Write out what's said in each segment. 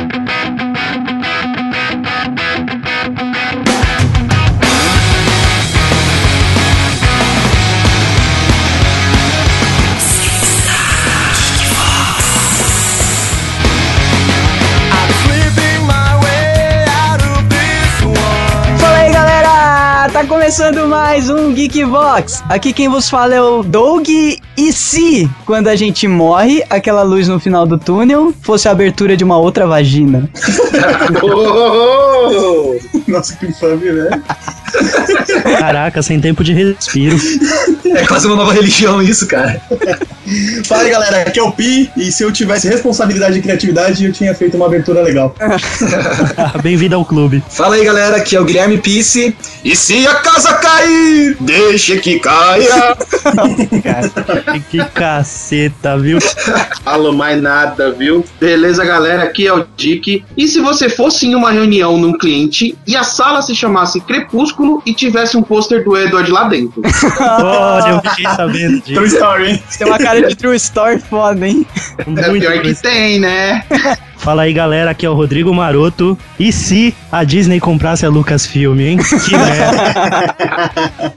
Música começando mais um Geek Vox. Aqui quem vos fala é o Doug. E se, quando a gente morre, aquela luz no final do túnel fosse a abertura de uma outra vagina? Nossa, que infame, né? Caraca, sem tempo de respiro. É quase uma nova religião isso, cara. Fala aí, galera, aqui é o Pi, e se eu tivesse responsabilidade e criatividade, eu tinha feito uma abertura legal. Bem-vindo ao clube. Fala aí, galera, aqui é o Guilherme Pisse, e se a casa cair, deixa que caia. que caceta, viu? Falou mais nada, viu? Beleza, galera, aqui é o Dick, e se você fosse em uma reunião num cliente e a sala se chamasse Crepúsculo e tivesse um pôster do Edward lá dentro? Olha, eu fiquei sabendo disso. True story, hein? Tem uma cara de true story foda, hein? É pior que tem, né? Fala aí, galera, aqui é o Rodrigo Maroto. E se a Disney comprasse a Lucasfilm, hein? Que merda.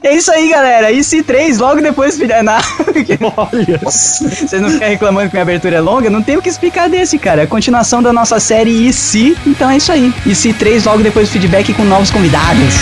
é isso aí, galera. E se 3 logo depois filha na Olha. Vocês não ficam reclamando que minha abertura é longa? Não tem o que explicar desse, cara. É a continuação da nossa série E se, então é isso aí. E se 3 logo depois feedback com novos convidados.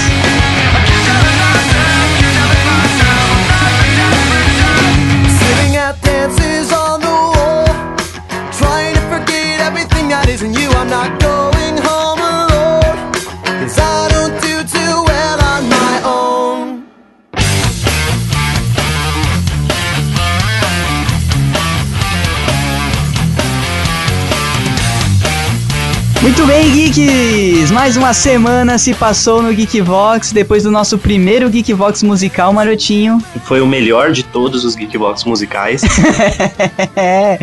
Muito bem, geeks! Mais uma semana se passou no Geekvox depois do nosso primeiro Geekvox musical, Marotinho. Foi o melhor de todos os Geekvox musicais. é,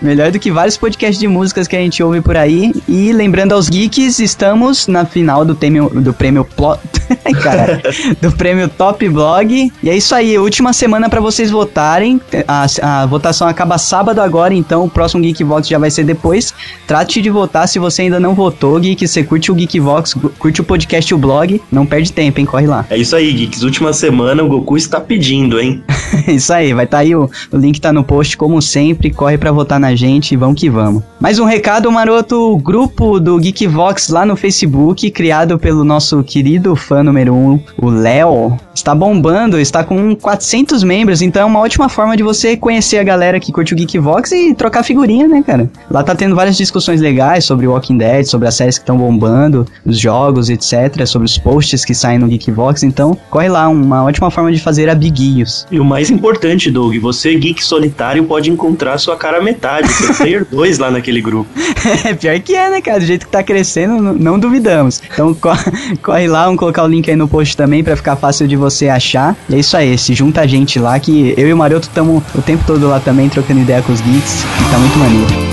melhor do que vários podcasts de músicas que a gente ouve por aí. E lembrando aos geeks, estamos na final do, prêmio, do prêmio Plot. Do prêmio Top Blog. E é isso aí, última semana para vocês votarem. A, a votação acaba sábado agora, então o próximo Geekvox já vai ser depois. Trate de votar se você ainda não votou, Geek, você curte o Geekvox, curte o podcast e o blog, não perde tempo, hein? Corre lá. É isso aí, Geeks. Última semana o Goku está pedindo, hein? isso aí, vai estar tá aí, o, o link tá no post, como sempre. Corre para votar na gente e vamos que vamos. Mais um recado, maroto: o grupo do Geekvox lá no Facebook, criado pelo nosso querido fã número 1, um, o Léo, está bombando, está com 400 membros, então é uma ótima forma de você conhecer a galera que curte o Geekvox e trocar figurinha, né, cara? Lá tá tendo várias discussões legais sobre Walking Dead sobre as séries que estão bombando, os jogos, etc., sobre os posts que saem no Geekvox. Então, corre lá, uma ótima forma de fazer abiguinhos. E o mais importante, Doug, você, geek solitário, pode encontrar sua cara metade, tem player 2 lá naquele grupo. é, pior que é, né, cara? Do jeito que tá crescendo, não, não duvidamos. Então, corre, corre lá, vamos colocar o link aí no post também para ficar fácil de você achar. E é isso aí, se junta a gente lá, que eu e o Maroto estamos o tempo todo lá também, trocando ideia com os geeks, e tá muito maneiro.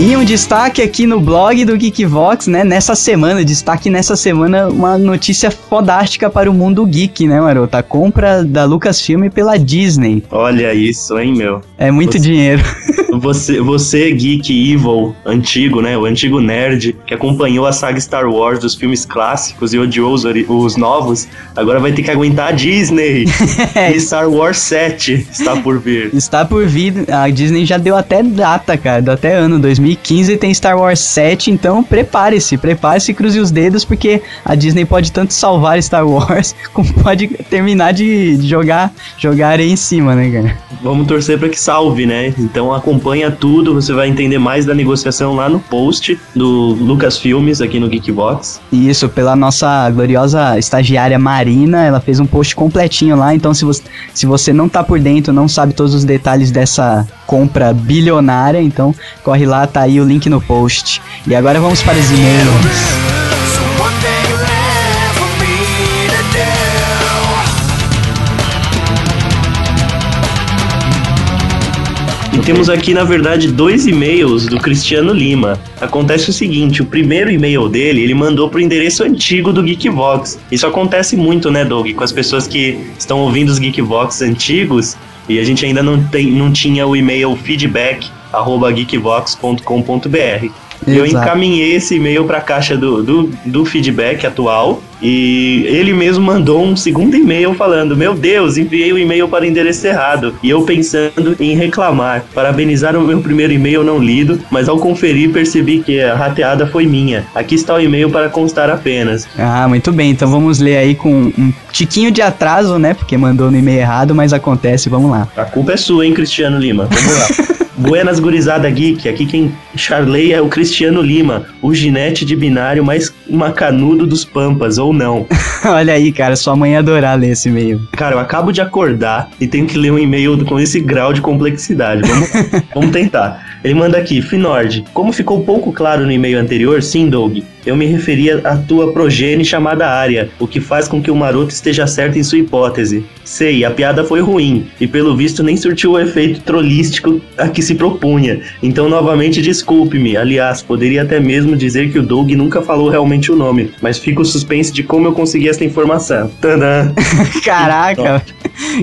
E um destaque aqui no blog do Geekvox, né? Nessa semana, destaque nessa semana, uma notícia fodástica para o mundo geek, né, Maroto? A compra da Lucasfilm pela Disney. Olha isso, hein, meu? É muito você, dinheiro. Você, você, geek evil, antigo, né? O antigo nerd que acompanhou a saga Star Wars dos filmes clássicos e odiou os, os novos, agora vai ter que aguentar a Disney. e Star Wars 7 está por vir. Está por vir. A Disney já deu até data, cara. Deu até ano 2000 2015 tem Star Wars 7, então prepare-se, prepare-se e cruze os dedos, porque a Disney pode tanto salvar Star Wars, como pode terminar de, jogar, jogar aí em cima, né, cara? Vamos torcer para que salve, né? Então acompanha tudo, você vai entender mais da negociação lá no post do Lucas Filmes aqui no Geekbox. Isso, pela nossa gloriosa estagiária Marina, ela fez um post completinho lá, então se você, se você não tá por dentro, não sabe todos os detalhes dessa compra bilionária, então corre lá, tá aí o link no post. E agora vamos para os e-mails. Temos aqui, na verdade, dois e-mails do Cristiano Lima. Acontece o seguinte, o primeiro e-mail dele, ele mandou pro endereço antigo do Geekvox. Isso acontece muito, né, Doug? Com as pessoas que estão ouvindo os Geekvox antigos e a gente ainda não, tem, não tinha o e-mail feedback geekvox.com.br. E eu encaminhei esse e-mail para a caixa do, do, do feedback atual e ele mesmo mandou um segundo e-mail falando: Meu Deus, enviei o e-mail para o endereço errado. E eu pensando em reclamar. Parabenizar o meu primeiro e-mail não lido, mas ao conferir percebi que a rateada foi minha. Aqui está o e-mail para constar apenas. Ah, muito bem. Então vamos ler aí com um tiquinho de atraso, né? Porque mandou no e-mail errado, mas acontece. Vamos lá. A culpa é sua, hein, Cristiano Lima? Vamos lá. Buenas gurizada geek, aqui quem charlei é o Cristiano Lima, o ginete de binário mais macanudo dos pampas, ou não. Olha aí, cara. Sua mãe ia adorar ler esse e-mail. Cara, eu acabo de acordar e tenho que ler um e-mail com esse grau de complexidade. Vamos, vamos tentar. Ele manda aqui, Finord, como ficou pouco claro no e-mail anterior, sim, Doug, eu me referia à tua progenie chamada Área, o que faz com que o maroto esteja certo em sua hipótese. Sei, a piada foi ruim, e pelo visto nem surtiu o efeito trollístico a que se propunha. Então, novamente, desculpe-me. Aliás, poderia até mesmo dizer que o Doug nunca falou realmente o nome, mas fico suspense de como eu consegui essa informação. Tadã! Caraca.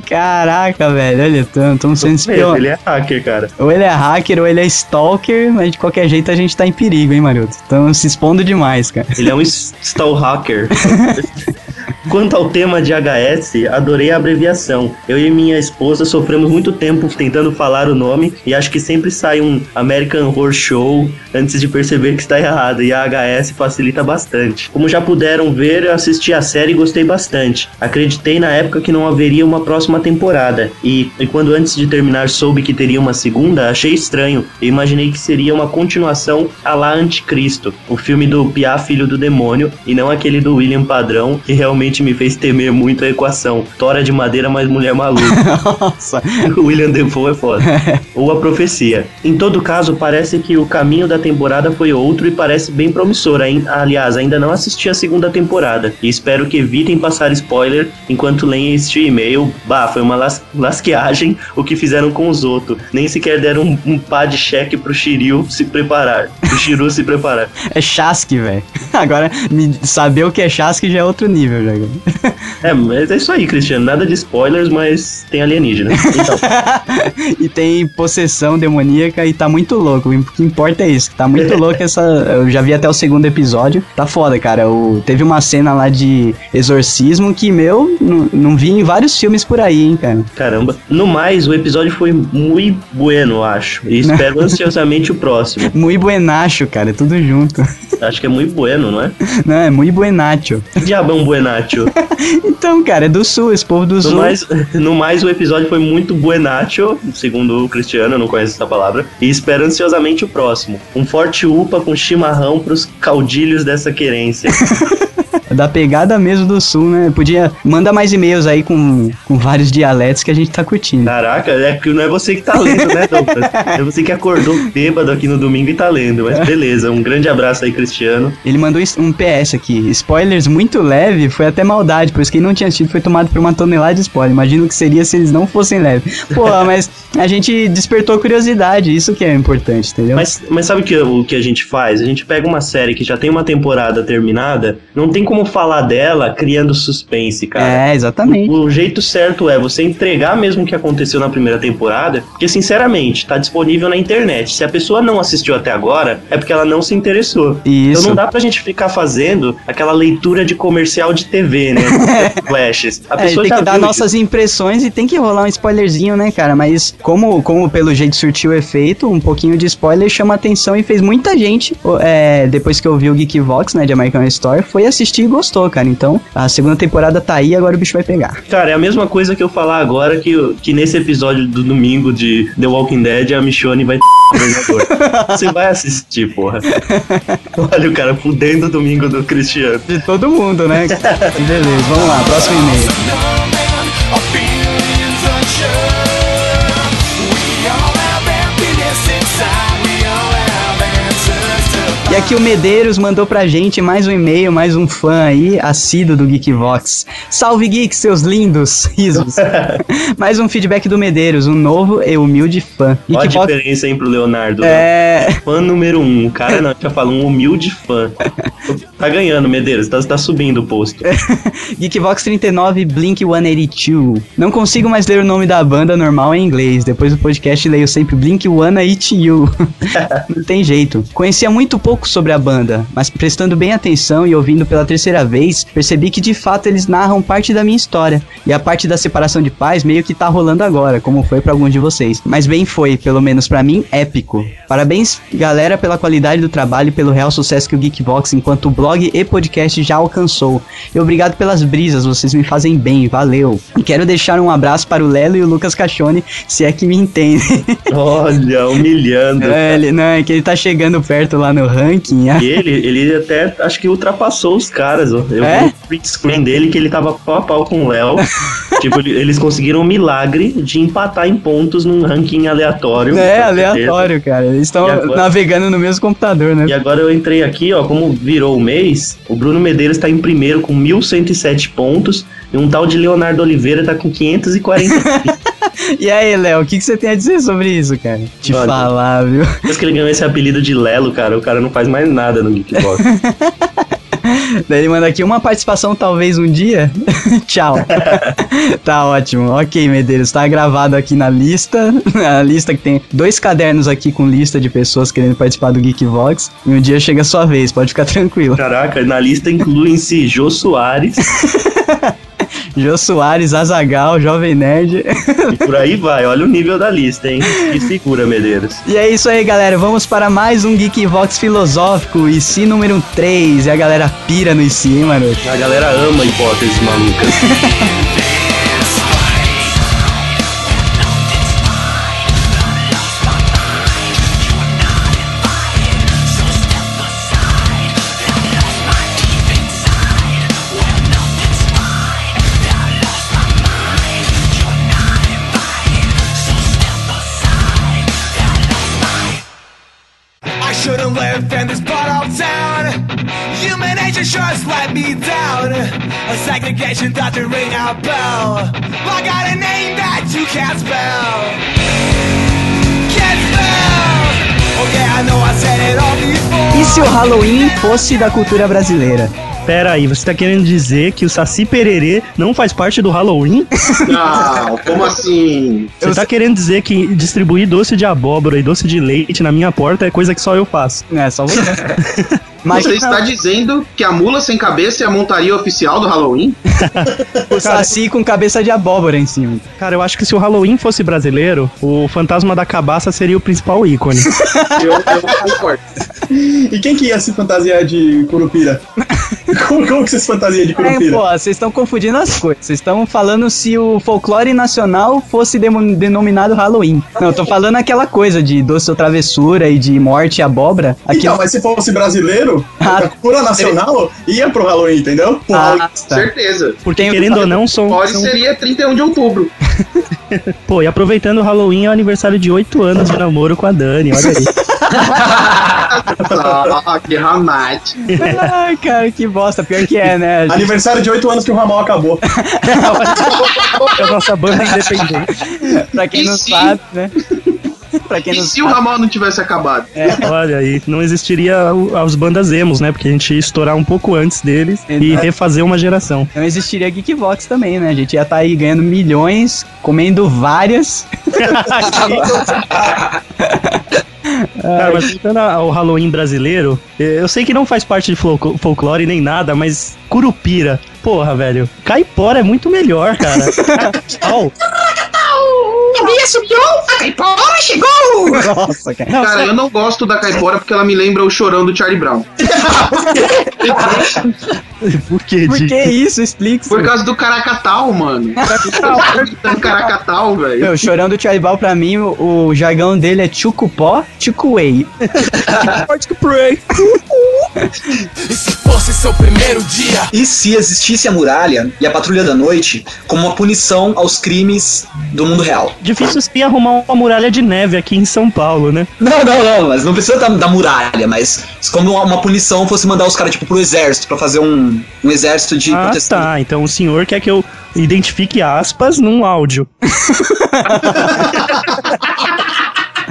Caraca, velho. Olha, estamos sendo espion... Ele é hacker, cara. Ou ele é hacker ou ele é stalker, mas de qualquer jeito a gente tá em perigo, hein, Maroto? Estamos se expondo demais, cara. Ele é um stalker. Quanto ao tema de HS, adorei a abreviação. Eu e minha esposa sofremos muito tempo tentando falar o nome e acho que sempre sai um American Horror Show antes de perceber que está errado e a HS facilita bastante. Como já puderam ver, eu assisti a série e gostei bastante. Acreditei na época que não haveria uma próxima temporada e, e quando antes de terminar soube que teria uma segunda, achei estranho e imaginei que seria uma continuação a lá Anticristo, o filme do Piá Filho do Demônio e não aquele do William Padrão que realmente me fez temer muito a equação. Tora de madeira mais mulher maluca. Nossa. William Defoe é foda. Ou a profecia. Em todo caso, parece que o caminho da temporada foi outro e parece bem promissor. Aliás, ainda não assisti a segunda temporada. E espero que evitem passar spoiler enquanto leem este e-mail. Bah, foi uma las lasqueagem o que fizeram com os outros. Nem sequer deram um, um pá de cheque pro Shiryu se preparar. Pro Shiru se preparar. É Chasque, velho. Agora, saber o que é Chasque já é outro nível, já. É, mas é isso aí, Cristiano. Nada de spoilers, mas tem alienígena. Então, e tem possessão demoníaca e tá muito louco. O que importa é isso. Tá muito louco essa. Eu já vi até o segundo episódio. Tá foda, cara. O... Teve uma cena lá de exorcismo que, meu, não, vi em vários filmes por aí, hein, cara. caramba. No mais, o episódio foi muito bueno, eu acho. E espero ansiosamente o próximo. Muy buenacho, cara. Tudo junto. Acho que é muito bueno, não é? Não, é muy buenacho. Que diabo é buenatio? Então, cara, é do sul. Esse povo do No sul. mais, no mais, o episódio foi muito buenatio, segundo o Cristiano, eu não conheço essa palavra. E espero ansiosamente o próximo. Um forte upa com chimarrão pros caudilhos dessa querência. Da pegada mesmo do sul, né? Podia. Manda mais e-mails aí com, com vários dialetos que a gente tá curtindo. Caraca, é que não é você que tá lendo, né, Douglas? É você que acordou bêbado aqui no domingo e tá lendo. Mas beleza, um grande abraço aí, Cristiano. Ele mandou um PS aqui. Spoilers muito leve, foi até maldade, pois quem não tinha assistido foi tomado por uma tonelada de spoiler. Imagino que seria se eles não fossem leves. Pô, mas a gente despertou curiosidade, isso que é importante, entendeu? Mas, mas sabe o que, o que a gente faz? A gente pega uma série que já tem uma temporada terminada, não tem como falar dela criando suspense, cara. É, exatamente. O jeito certo é você entregar mesmo o que aconteceu na primeira temporada, porque sinceramente, tá disponível na internet. Se a pessoa não assistiu até agora, é porque ela não se interessou. Isso. Então não dá pra gente ficar fazendo aquela leitura de comercial de TV, né? Flashes. A É, pessoa tem já que dar nossas impressões e tem que rolar um spoilerzinho, né, cara? Mas como, como pelo jeito surtiu efeito, um pouquinho de spoiler chama atenção e fez muita gente, é, depois que eu vi o Geekvox, né, de American Story, foi assistir gostou, cara. Então, a segunda temporada tá aí, agora o bicho vai pegar. Cara, é a mesma coisa que eu falar agora que, que nesse episódio do domingo de The Walking Dead a Michonne vai. Você vai assistir, porra. Olha o cara fudendo o domingo do Cristiano. De todo mundo, né? Beleza, vamos lá, próximo e-mail. Aqui o Medeiros mandou pra gente mais um e-mail, mais um fã aí, assíduo do Geekvox. Salve Geek, seus lindos risos. mais um feedback do Medeiros, um novo e humilde fã. Olha a diferença, hein, pro Leonardo. é... Fã número um. O cara não, já falou um humilde fã. Tá ganhando, Medeiros. Tá, tá subindo o posto. Geekvox 39 Blink 182. Não consigo mais ler o nome da banda normal em inglês. Depois do podcast leio sempre Blink 182. Não tem jeito. Conhecia muito pouco sobre a banda, mas prestando bem atenção e ouvindo pela terceira vez, percebi que de fato eles narram parte da minha história. E a parte da separação de pais meio que tá rolando agora, como foi pra alguns de vocês. Mas bem foi, pelo menos pra mim, épico. Parabéns, galera, pela qualidade do trabalho e pelo real sucesso que o Geekvox enquanto blog e podcast já alcançou. E obrigado pelas brisas, vocês me fazem bem, valeu. E quero deixar um abraço para o Lelo e o Lucas Cachone, se é que me entendem. Olha, humilhando. é, ele, não, é que ele tá chegando perto lá no ranking. E ele, ele até acho que ultrapassou os caras, ó. Eu É? vi o print screen dele que ele tava pau a pau com o Léo. tipo, ele- eles conseguiram um milagre de empatar em pontos num ranking aleatório. É, aleatório, cara. Eles estão navegando no mesmo computador, né? E agora eu entrei aqui, ó, como virou o mês, o Bruno Medeiros tá em primeiro com 1.107 pontos e um tal de Leonardo Oliveira tá com 540. E aí, Léo, o que, que você tem a dizer sobre isso, cara? Te Olha. falar, viu? Depois que ele ganhou esse apelido de Lelo, cara, o cara não faz mais nada no Geekbox. Daí ele manda aqui uma participação talvez um dia. Tchau. tá ótimo. Ok, Medeiros, tá gravado aqui na lista. A lista que tem dois cadernos aqui com lista de pessoas querendo participar do Geekvox. E um dia chega a sua vez, pode ficar tranquilo. Caraca, na lista incluem-se Jô Soares Jô Soares, Azagal, Jovem Nerd. e por aí vai. Olha o nível da lista, hein? Que figura, Medeiros. E é isso aí, galera. Vamos para mais um Geekvox filosófico, e si número 3. E a galera pira no IC, hein, mano? A galera ama hipóteses malucas. shouldn't live in this bottle town. Human nature just let me down. A segregation doesn't ring a bell. I got a name that you can't spell. Can't spell. Oh I know I said it all before. E se o Halloween fosse da cultura brasileira? Pera aí, você tá querendo dizer que o Saci Pererê não faz parte do Halloween? Não, como assim? Você tá querendo dizer que distribuir doce de abóbora e doce de leite na minha porta é coisa que só eu faço? É, só você. Mas Você está dizendo que a mula sem cabeça é a montaria oficial do Halloween? o Saci com cabeça de abóbora em cima. Cara, eu acho que se o Halloween fosse brasileiro, o fantasma da cabaça seria o principal ícone. Eu, eu concordo. E quem que ia se fantasiar de Curupira? Como, como que você se fantasia de É, Curupira? pô, vocês estão confundindo as coisas. Vocês estão falando se o folclore nacional fosse denominado Halloween. Não, eu tô falando aquela coisa de doce ou travessura e de morte e abóbora. Aqui Então, mas se fosse brasileiro, Ah. a cultura nacional ia pro Halloween, entendeu? Pro Ah, Halloween. tá. Certeza. Porque, Tem querendo ou não, são, Pode são- seria 31 de outubro. Pô, e aproveitando o Halloween, é o aniversário de 8 anos de namoro com a Dani, olha aí. Ah, que ramate. Ai, cara, que bosta. Pior que é, né? Gente- Aniversário de 8 anos que o Ramal acabou. É a nossa banda independente. pra quem E não se- sabe, né? pra quem E não se o ramal não tivesse acabado? Olha aí, não existiria o- as bandas emos, né? Porque a gente ia estourar um pouco antes deles e Exato. refazer uma geração. Não existiria Geekvox também, né? A gente ia estar aí ganhando milhões, comendo várias. Cara, mas voltando ao Halloween brasileiro, eu sei que não faz parte de folclo- folclore nem nada, mas Curupira, porra, velho. Caipora é muito melhor, cara. Au. Nossa, cara. Cara, eu não gosto da caipora porque ela me lembra o chorão do Charlie Brown. Por que, Por que isso? Explique. Por causa do caracatal, mano. Caracatal, caracatal, velho. Meu, chorão do Charlie Brown, pra mim, o, o jargão dele é chucupó, chucuei. E se fosse seu primeiro dia? E se existisse a muralha e a patrulha da noite como uma punição aos crimes do mundo real? Difícil Seria arrumar uma muralha de neve aqui em São Paulo, né? Não, não, não, mas não precisa da, da muralha, mas como uma, uma punição fosse mandar os caras, tipo, pro exército, pra fazer um, um exército de Ah, proteção. tá. Então o senhor quer que eu identifique aspas num áudio.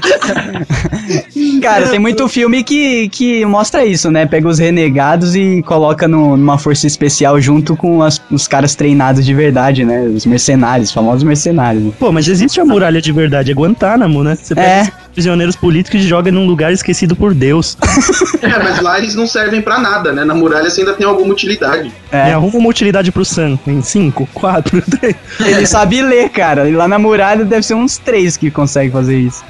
Cara, tem muito filme que, que mostra isso, né? Pega os renegados e coloca no- numa força especial junto com as- os caras treinados de verdade, né? Os mercenários, os famosos mercenários. Pô, mas existe a muralha de verdade, é Guantánamo, né? Você pega É. prisioneiros políticos e joga num lugar esquecido por Deus. É, mas lá eles não servem pra nada, né? Na muralha você ainda tem alguma utilidade. É. Me arruma uma utilidade pro Sam. Em 5, 4, 3. Ele sabe ler, cara. E lá na muralha deve ser uns três que conseguem fazer isso.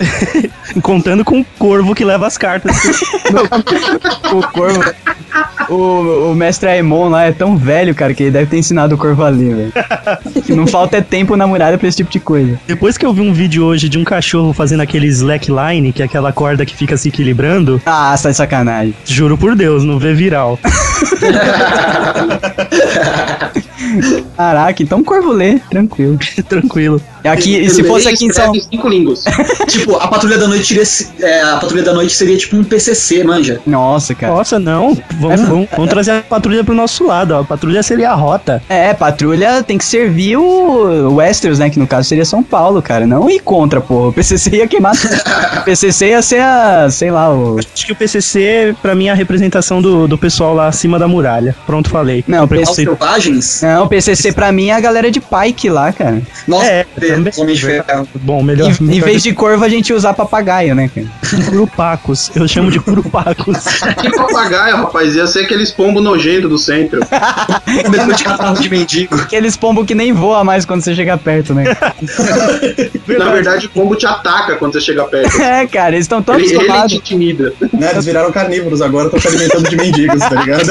Contando com o corvo que leva as cartas. O corvo. O, o mestre Aemon lá é tão velho, cara, que ele deve ter ensinado o ler, velho. Que Não falta é tempo na muralha pra esse tipo de coisa. Depois que eu vi um vídeo hoje de um cachorro fazendo aquele slackline, que é aquela corda que fica se equilibrando, Ah, sai de sacanagem. juro por Deus, não vê viral. Caraca, então o corvo lê, tranquilo. Tranquilo. Aqui, e se fosse aqui em São cinco línguas. Tipo, a patrulha da noite seria, é, a patrulha da noite seria tipo um PCC, manja. Nossa, cara. Nossa, não. Vamos, vamos, vamos trazer a patrulha pro nosso lado. ó. A patrulha seria a rota. É, patrulha tem que servir o Westeros, né? Que no caso seria São Paulo, cara. Não ir contra, pô. O PCC ia queimar. o PCC ia ser a, sei lá, o. Acho que o PCC, pra mim, é a representação do, do pessoal lá acima da muralha. Pronto, falei. Não, o PCC. selvagens? Não, o PCC pra mim é a galera de Pike lá, cara. Nossa, É, também. de ferro. Bom, melhor. Em, em vez de corvo, a gente usar papagaio, né, cara? Curupacos. Eu chamo de curupacos. Que papagaio, rapaz. Ia ser aqueles pombo nojento do centro. Começou de catarro de mendigo. Aqueles pombos que nem voa mais quando você chega perto, né? Na verdade, o pombo te ataca quando você chega perto. É, cara, eles estão tão Ele, ele te acostumados. intimida. Né, eles viraram carnívoros agora, estão se alimentando de mendigos, tá ligado?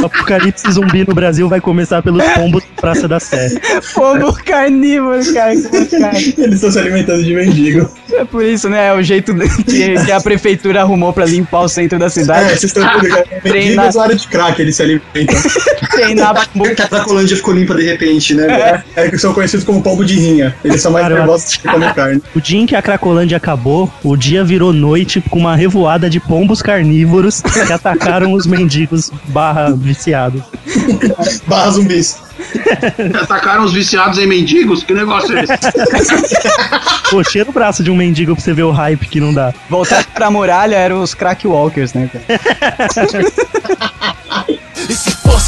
O apocalipse zumbi no Brasil vai começar pelos pombos da Praça da Sé. Pombo carnívoro, cara. Eles estão se alimentando de mendigo. É por isso, né? É o jeito que, que a prefeitura arrumou pra limpar o centro da É, cidade. vocês estão ligado? Treinar. Mendigos área de crack, eles se alimentam. Treinar pombo. Que a Cracolândia ficou limpa de repente, né? É, que são conhecidos como pombo de rinha. Eles são mais Caramba. nervosos que comer carne. O dia em que a Cracolândia acabou, o dia virou noite com uma revoada de pombos carnívoros que atacaram os mendigos barra viciados. Barra zumbis. Atacaram os viciados em mendigos? Que negócio é esse? Pô, cheira o braço de um mendigo pra você ver o hype que não dá. Voltar pra muralha eram os crack walkers, né, cara?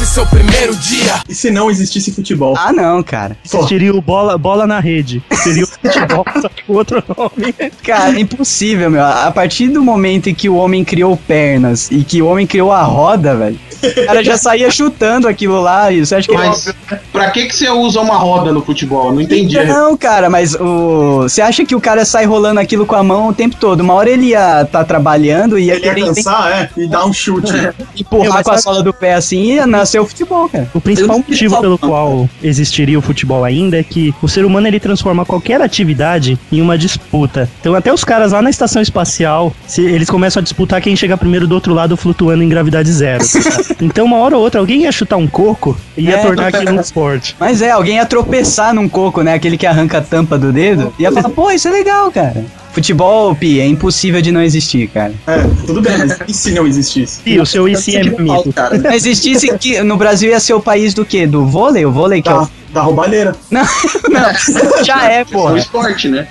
Seu primeiro dia? E se não existisse futebol? Ah, não, cara. Existiria o bola, bola na rede. Seria o futebol, só que com outro nome. Cara, é impossível, meu. A partir do momento em que o homem criou pernas e que o homem criou a roda, velho. O cara já saía chutando aquilo lá. E você acha que Mas pra que, que você usa uma roda no futebol? Não entendi. Não, cara, mas o. Você acha que o cara sai rolando aquilo com a mão o tempo todo? Uma hora ele ia tá trabalhando e ia Ele ia cansar, é, e dar um chute. empurrar Eu, com a sola do pé assim e ia nascer o futebol, cara. O principal não motivo pelo qual existiria o futebol ainda é que o ser humano ele transforma qualquer atividade em uma disputa. Então até os caras lá na estação espacial, se eles começam a disputar quem chega primeiro do outro lado flutuando em gravidade zero. então uma hora ou outra alguém ia chutar um coco e ia É. tornar aquilo um esporte. Mas é, alguém ia tropeçar num coco, né? Aquele que arranca a tampa do dedo. E ia falar, pô, isso é legal, cara. Futebol, Pi, é impossível de não existir, cara. É, tudo bem, mas e se não existisse? E o seu IC é mito. cara. Se existisse que no Brasil ia ser o país do quê? Do vôlei? O vôlei que é o... da roubalheira. Não, não, já é, É um esporte, né?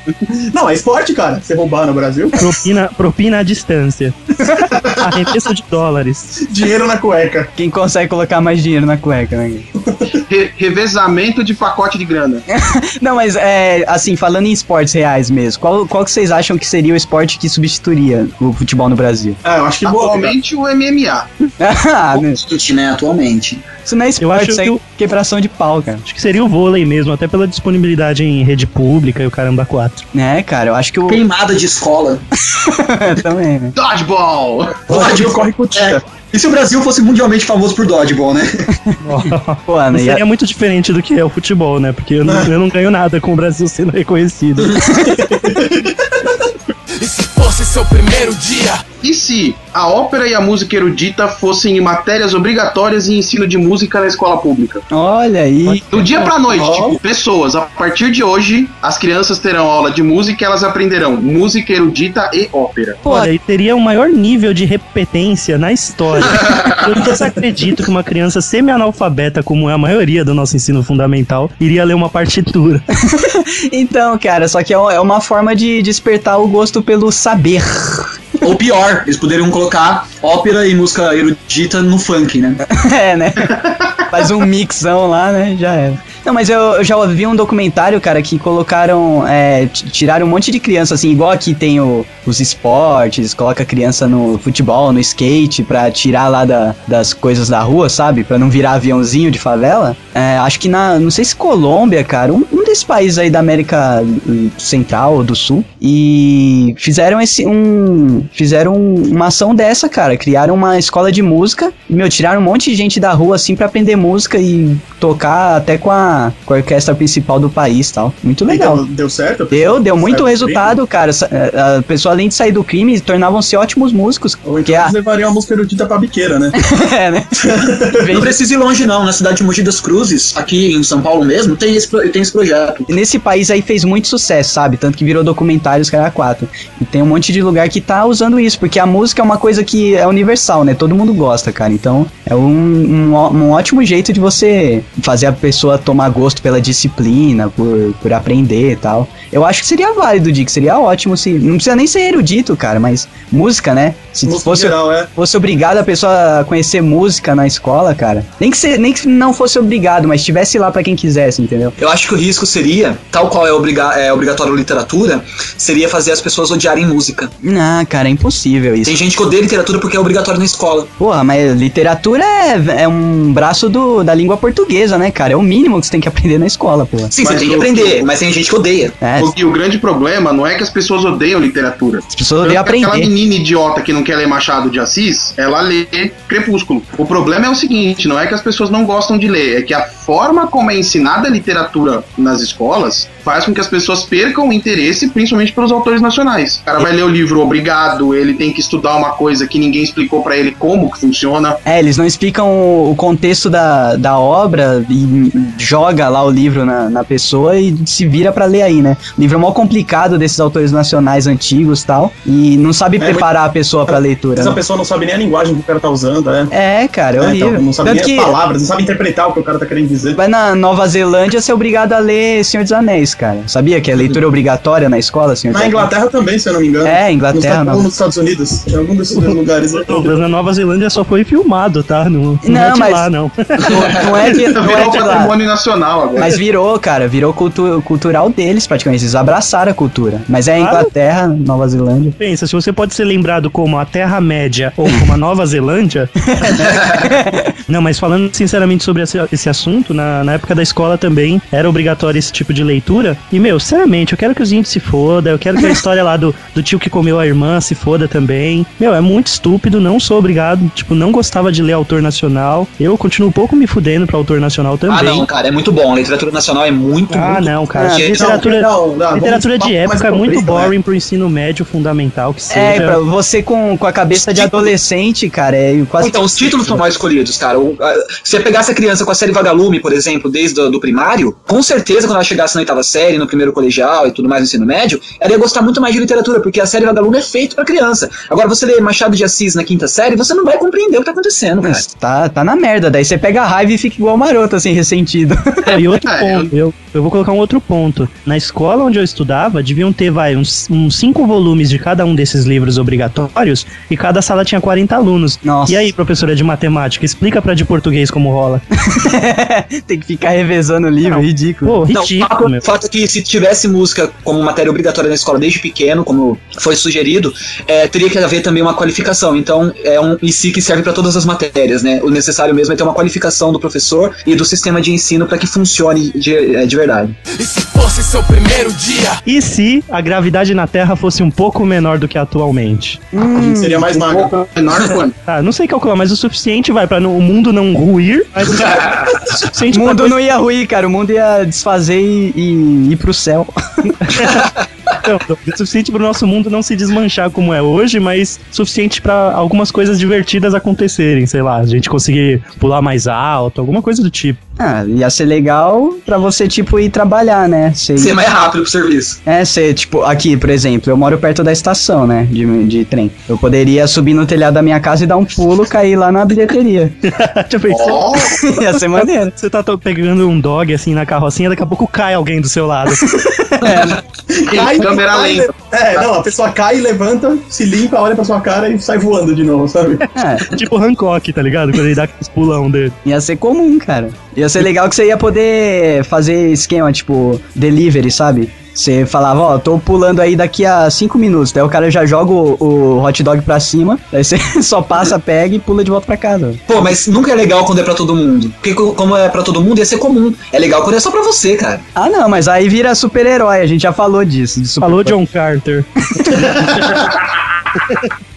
Não, é esporte, cara. Você roubar no Brasil. Propina, propina à distância. Arremesso de dólares. Dinheiro na cueca. Quem consegue colocar mais dinheiro na cueca, né? Re- revezamento de pacote de grana. Não, mas é, assim, falando em esportes reais mesmo, qual, qual que vocês acham que seria o esporte que substituiria o futebol no Brasil? É, eu acho que boa. Atualmente o MMA. Ah, né? né, atualmente. isso não é acho esporte, isso é que o- quebração de pau, cara. Acho que seria o vôlei mesmo, até pela disponibilidade em rede pública e o caramba 4. É, cara, eu acho que o. Queimada de escola. Também, né? Dodgeball! Dodgeball corre com tinta. E se o Brasil fosse mundialmente famoso por dodgeball, né? Pô, né? seria muito diferente do que é o futebol, né? Porque eu não, eu não ganho nada com o Brasil sendo reconhecido. E se fosse seu primeiro dia? E se a ópera e a música erudita fossem matérias obrigatórias em ensino de música na escola pública? Olha aí. Do dia pra noite, tipo, pessoas, a partir de hoje, as crianças terão aula de música e elas aprenderão música erudita e ópera. Pô, Olha, e teria um maior nível de repetência na história. Eu desacredito que uma criança semi-analfabeta, como é a maioria do nosso ensino fundamental, iria ler uma partitura. então, cara, só que é é uma forma de despertar o gosto pelo saber. Ou pior, eles poderiam colocar ópera e música erudita no funk, né? É, né? Faz um mixão lá, né? Já era. Não, mas eu, eu já ouvi um documentário, cara, que colocaram. É, tiraram um monte de criança, assim, igual aqui tem o- os esportes, coloca a criança no futebol, no skate, pra tirar lá da- das coisas da rua, sabe? Pra não virar aviãozinho de favela. É, acho que na. Não sei se Colômbia, cara, um, um desses países aí da América Central ou do Sul. E fizeram esse. um. Fizeram uma ação dessa, cara. Criaram uma escola de música. E, meu, tiraram um monte de gente da rua, assim, pra aprender música e tocar até com a, com a orquestra principal do país e tal. Muito legal. Deu, deu certo? Deu, deu muito Certo, resultado, cara. Sa- A pessoa, além de sair do crime, tornavam-se ótimos músicos. Ou Porque então a... eles levariam a música erudita pra biqueira, né? é, né? Não precisa ir longe, não. Na cidade de Mogi das Cruzes, aqui em São Paulo mesmo, tem esse, tem esse projeto. Nesse país aí fez muito sucesso, sabe? Tanto que virou documentário os caras quatro. E tem um monte de lugar que tá usando isso, porque a música é uma coisa que é universal, né? Todo mundo gosta, cara. Então é um, um, um ótimo jeito de você fazer a pessoa tomar gosto pela disciplina, por, por aprender e tal. Eu acho que seria válido, Dick. Seria ótimo se. Não precisa nem ser erudito, cara, mas música, né? Se Música fosse, geral, é. fosse obrigado a pessoa a conhecer música na escola, cara. Nem que, se, nem que não fosse obrigado, mas estivesse lá pra quem quisesse, entendeu? Eu acho que o risco seria, tal qual é, obriga é obrigatório literatura, seria fazer as pessoas odiarem música. Ah, cara, é impossível isso. Tem gente que odeia literatura porque é obrigatório na escola. Porra, mas literatura é, é um braço do, da língua portuguesa, né, cara? É o mínimo que você tem que aprender na escola, pô. Sim, Mas você tem que o- aprender, mas tem gente que odeia. É, O- E o grande problema não é que as pessoas odeiam literatura. as pessoas odeiam que Aquela aprender. menina idiota que não quer ler Machado de Assis, ela lê Crepúsculo. O problema é o seguinte, não é que as pessoas não gostam de ler, é que a forma como é ensinada a literatura nas escolas faz com que as pessoas percam o interesse, principalmente pelos autores nacionais. O cara vai ler o livro obrigado, ele tem que estudar uma coisa que ninguém explicou pra ele como que funciona. É, eles não explicam o, contexto da, da obra e joga lá o livro na, na pessoa e se vira pra ler aí, né? O livro é mó complicado desses autores nacionais antigos e tal, e não sabe muito- preparar a pessoa pra leitura. Essa né? pessoa não sabe nem a linguagem que o cara tá usando, é. É, cara, é É, horrível. então, não sabe Tanto nem que as palavras, não sabe interpretar o que o cara tá querendo dizer. vai na Nova Zelândia ser obrigado a ler Senhor dos Anéis, cara. Sabia que é leitura obrigatória na escola, Senhor dos Na? Inglaterra também, se eu não me engano. É, Inglaterra, Nos nos Estados Unidos. Em algum desses lugares. é. Na Nova Zelândia só foi filmado, tá? Não, não, é Não, de mas- lá, não. Não, não é de, não é de lá. patrimônio nacional agora. Mas virou, cara, virou cultu cultural deles praticamente. Eles abraçaram a cultura. Mas é Claro. Inglaterra, Nova Zelândia. Pensa, se você pode ser lembrado como a Terra-média ou como a Nova Zelândia. Não, mas falando sinceramente sobre esse, esse assunto, na, na época da escola também era obrigatório esse tipo de leitura. E, meu, sinceramente, eu quero que os índios se foda, eu quero que a história lá do, do tio que comeu a irmã se foda também. Meu, é muito estúpido, não sou obrigado. Tipo, não gostava de ler autor nacional. Eu continuo um pouco me fudendo pra autor nacional também. Ah, não, cara, é muito bom. A literatura nacional é muito, Ah, muito não, cara. Ah, literatura não, não, vamos- literatura de vamos época é muito né? boring pro ensino médio fundamental que seja. É, pra você com, com a cabeça de adolescente, cara, é quase. Então, os títulos são mal escolhidos, cara. O- a- se você pegasse a criança com a série Vagalume, por exemplo, desde o do primário, com certeza quando ela chegasse na oitava série, no primeiro colegial e tudo mais no ensino médio, ela ia gostar muito mais de literatura, porque a série Vagalume é feita pra criança. Agora, você lê Machado de Assis na quinta série, você não vai compreender o que tá acontecendo, cara. Mas Tá, tá na merda, daí você pega a raiva e fica igual maroto, assim, ressentido. É, e outro É, ponto, eu, eu vou colocar um outro ponto. Na escola onde eu estudava, deviam ter, vai, uns, uns cinco volumes de cada um desses livros obrigatórios e cada sala tinha 40 alunos. Nossa. E aí, professora de matemática, explica pra de português como rola. Tem que ficar revezando o livro, Não. ridículo. Pô, Não, o ridículo, fato, meu. o fato é que se tivesse música como matéria obrigatória na escola desde pequeno, como foi sugerido, é, teria que haver também uma qualificação. Então, é um IC que serve para todas as matérias, né? O necessário mesmo é ter uma qualificação do professor e do sistema de ensino para que funcione de, é, de verdade. E se fosse seu primeiro dia? E se a gravidade na Terra fosse um pouco menor do que atualmente? A gente seria mais magra. Menor quanto? Ah, não sei calcular, mas o suficiente vai pra no- o mundo não ruir, mas o O mundo coisa- não ia ruir, cara. O mundo ia desfazer e, e ir pro céu. É suficiente pro nosso mundo não se desmanchar como é hoje, mas suficiente pra algumas coisas divertidas acontecerem, sei lá, a gente conseguir pular mais alto, alguma coisa do tipo. Ah, ia ser legal pra você, tipo, ir trabalhar, né? Você Ser mais rápido pro serviço. É, você, tipo, aqui, por exemplo, eu moro perto da estação, né? De, de trem. Eu poderia subir no telhado da minha casa e dar um pulo, cair lá na bilheteria. Já pensou? Ia ser maneiro. Você tá to- pegando um dog assim na carrocinha, daqui a pouco cai alguém do seu lado. Cai, câmera cai, lenta. É, não, a pessoa cai, levanta, se limpa, olha pra sua cara e sai voando de novo, sabe? É, tipo Hancock, tá ligado? Quando ele dá aqueles pulão dele. ia ser comum, cara. Ia ser legal que você ia poder fazer esquema, tipo, delivery, sabe? Você falava, ó, tô pulando aí daqui a 5 minutos. Daí o cara já joga o, o hot dog pra cima. Daí você só passa, pega e pula de volta pra casa. Pô, mas nunca é legal quando é pra todo mundo. Porque co- como é pra todo mundo, ia ser comum. É legal quando é só pra você, cara. Ah, não, mas aí vira super-herói. A gente já falou disso. de super- Falou John Carter.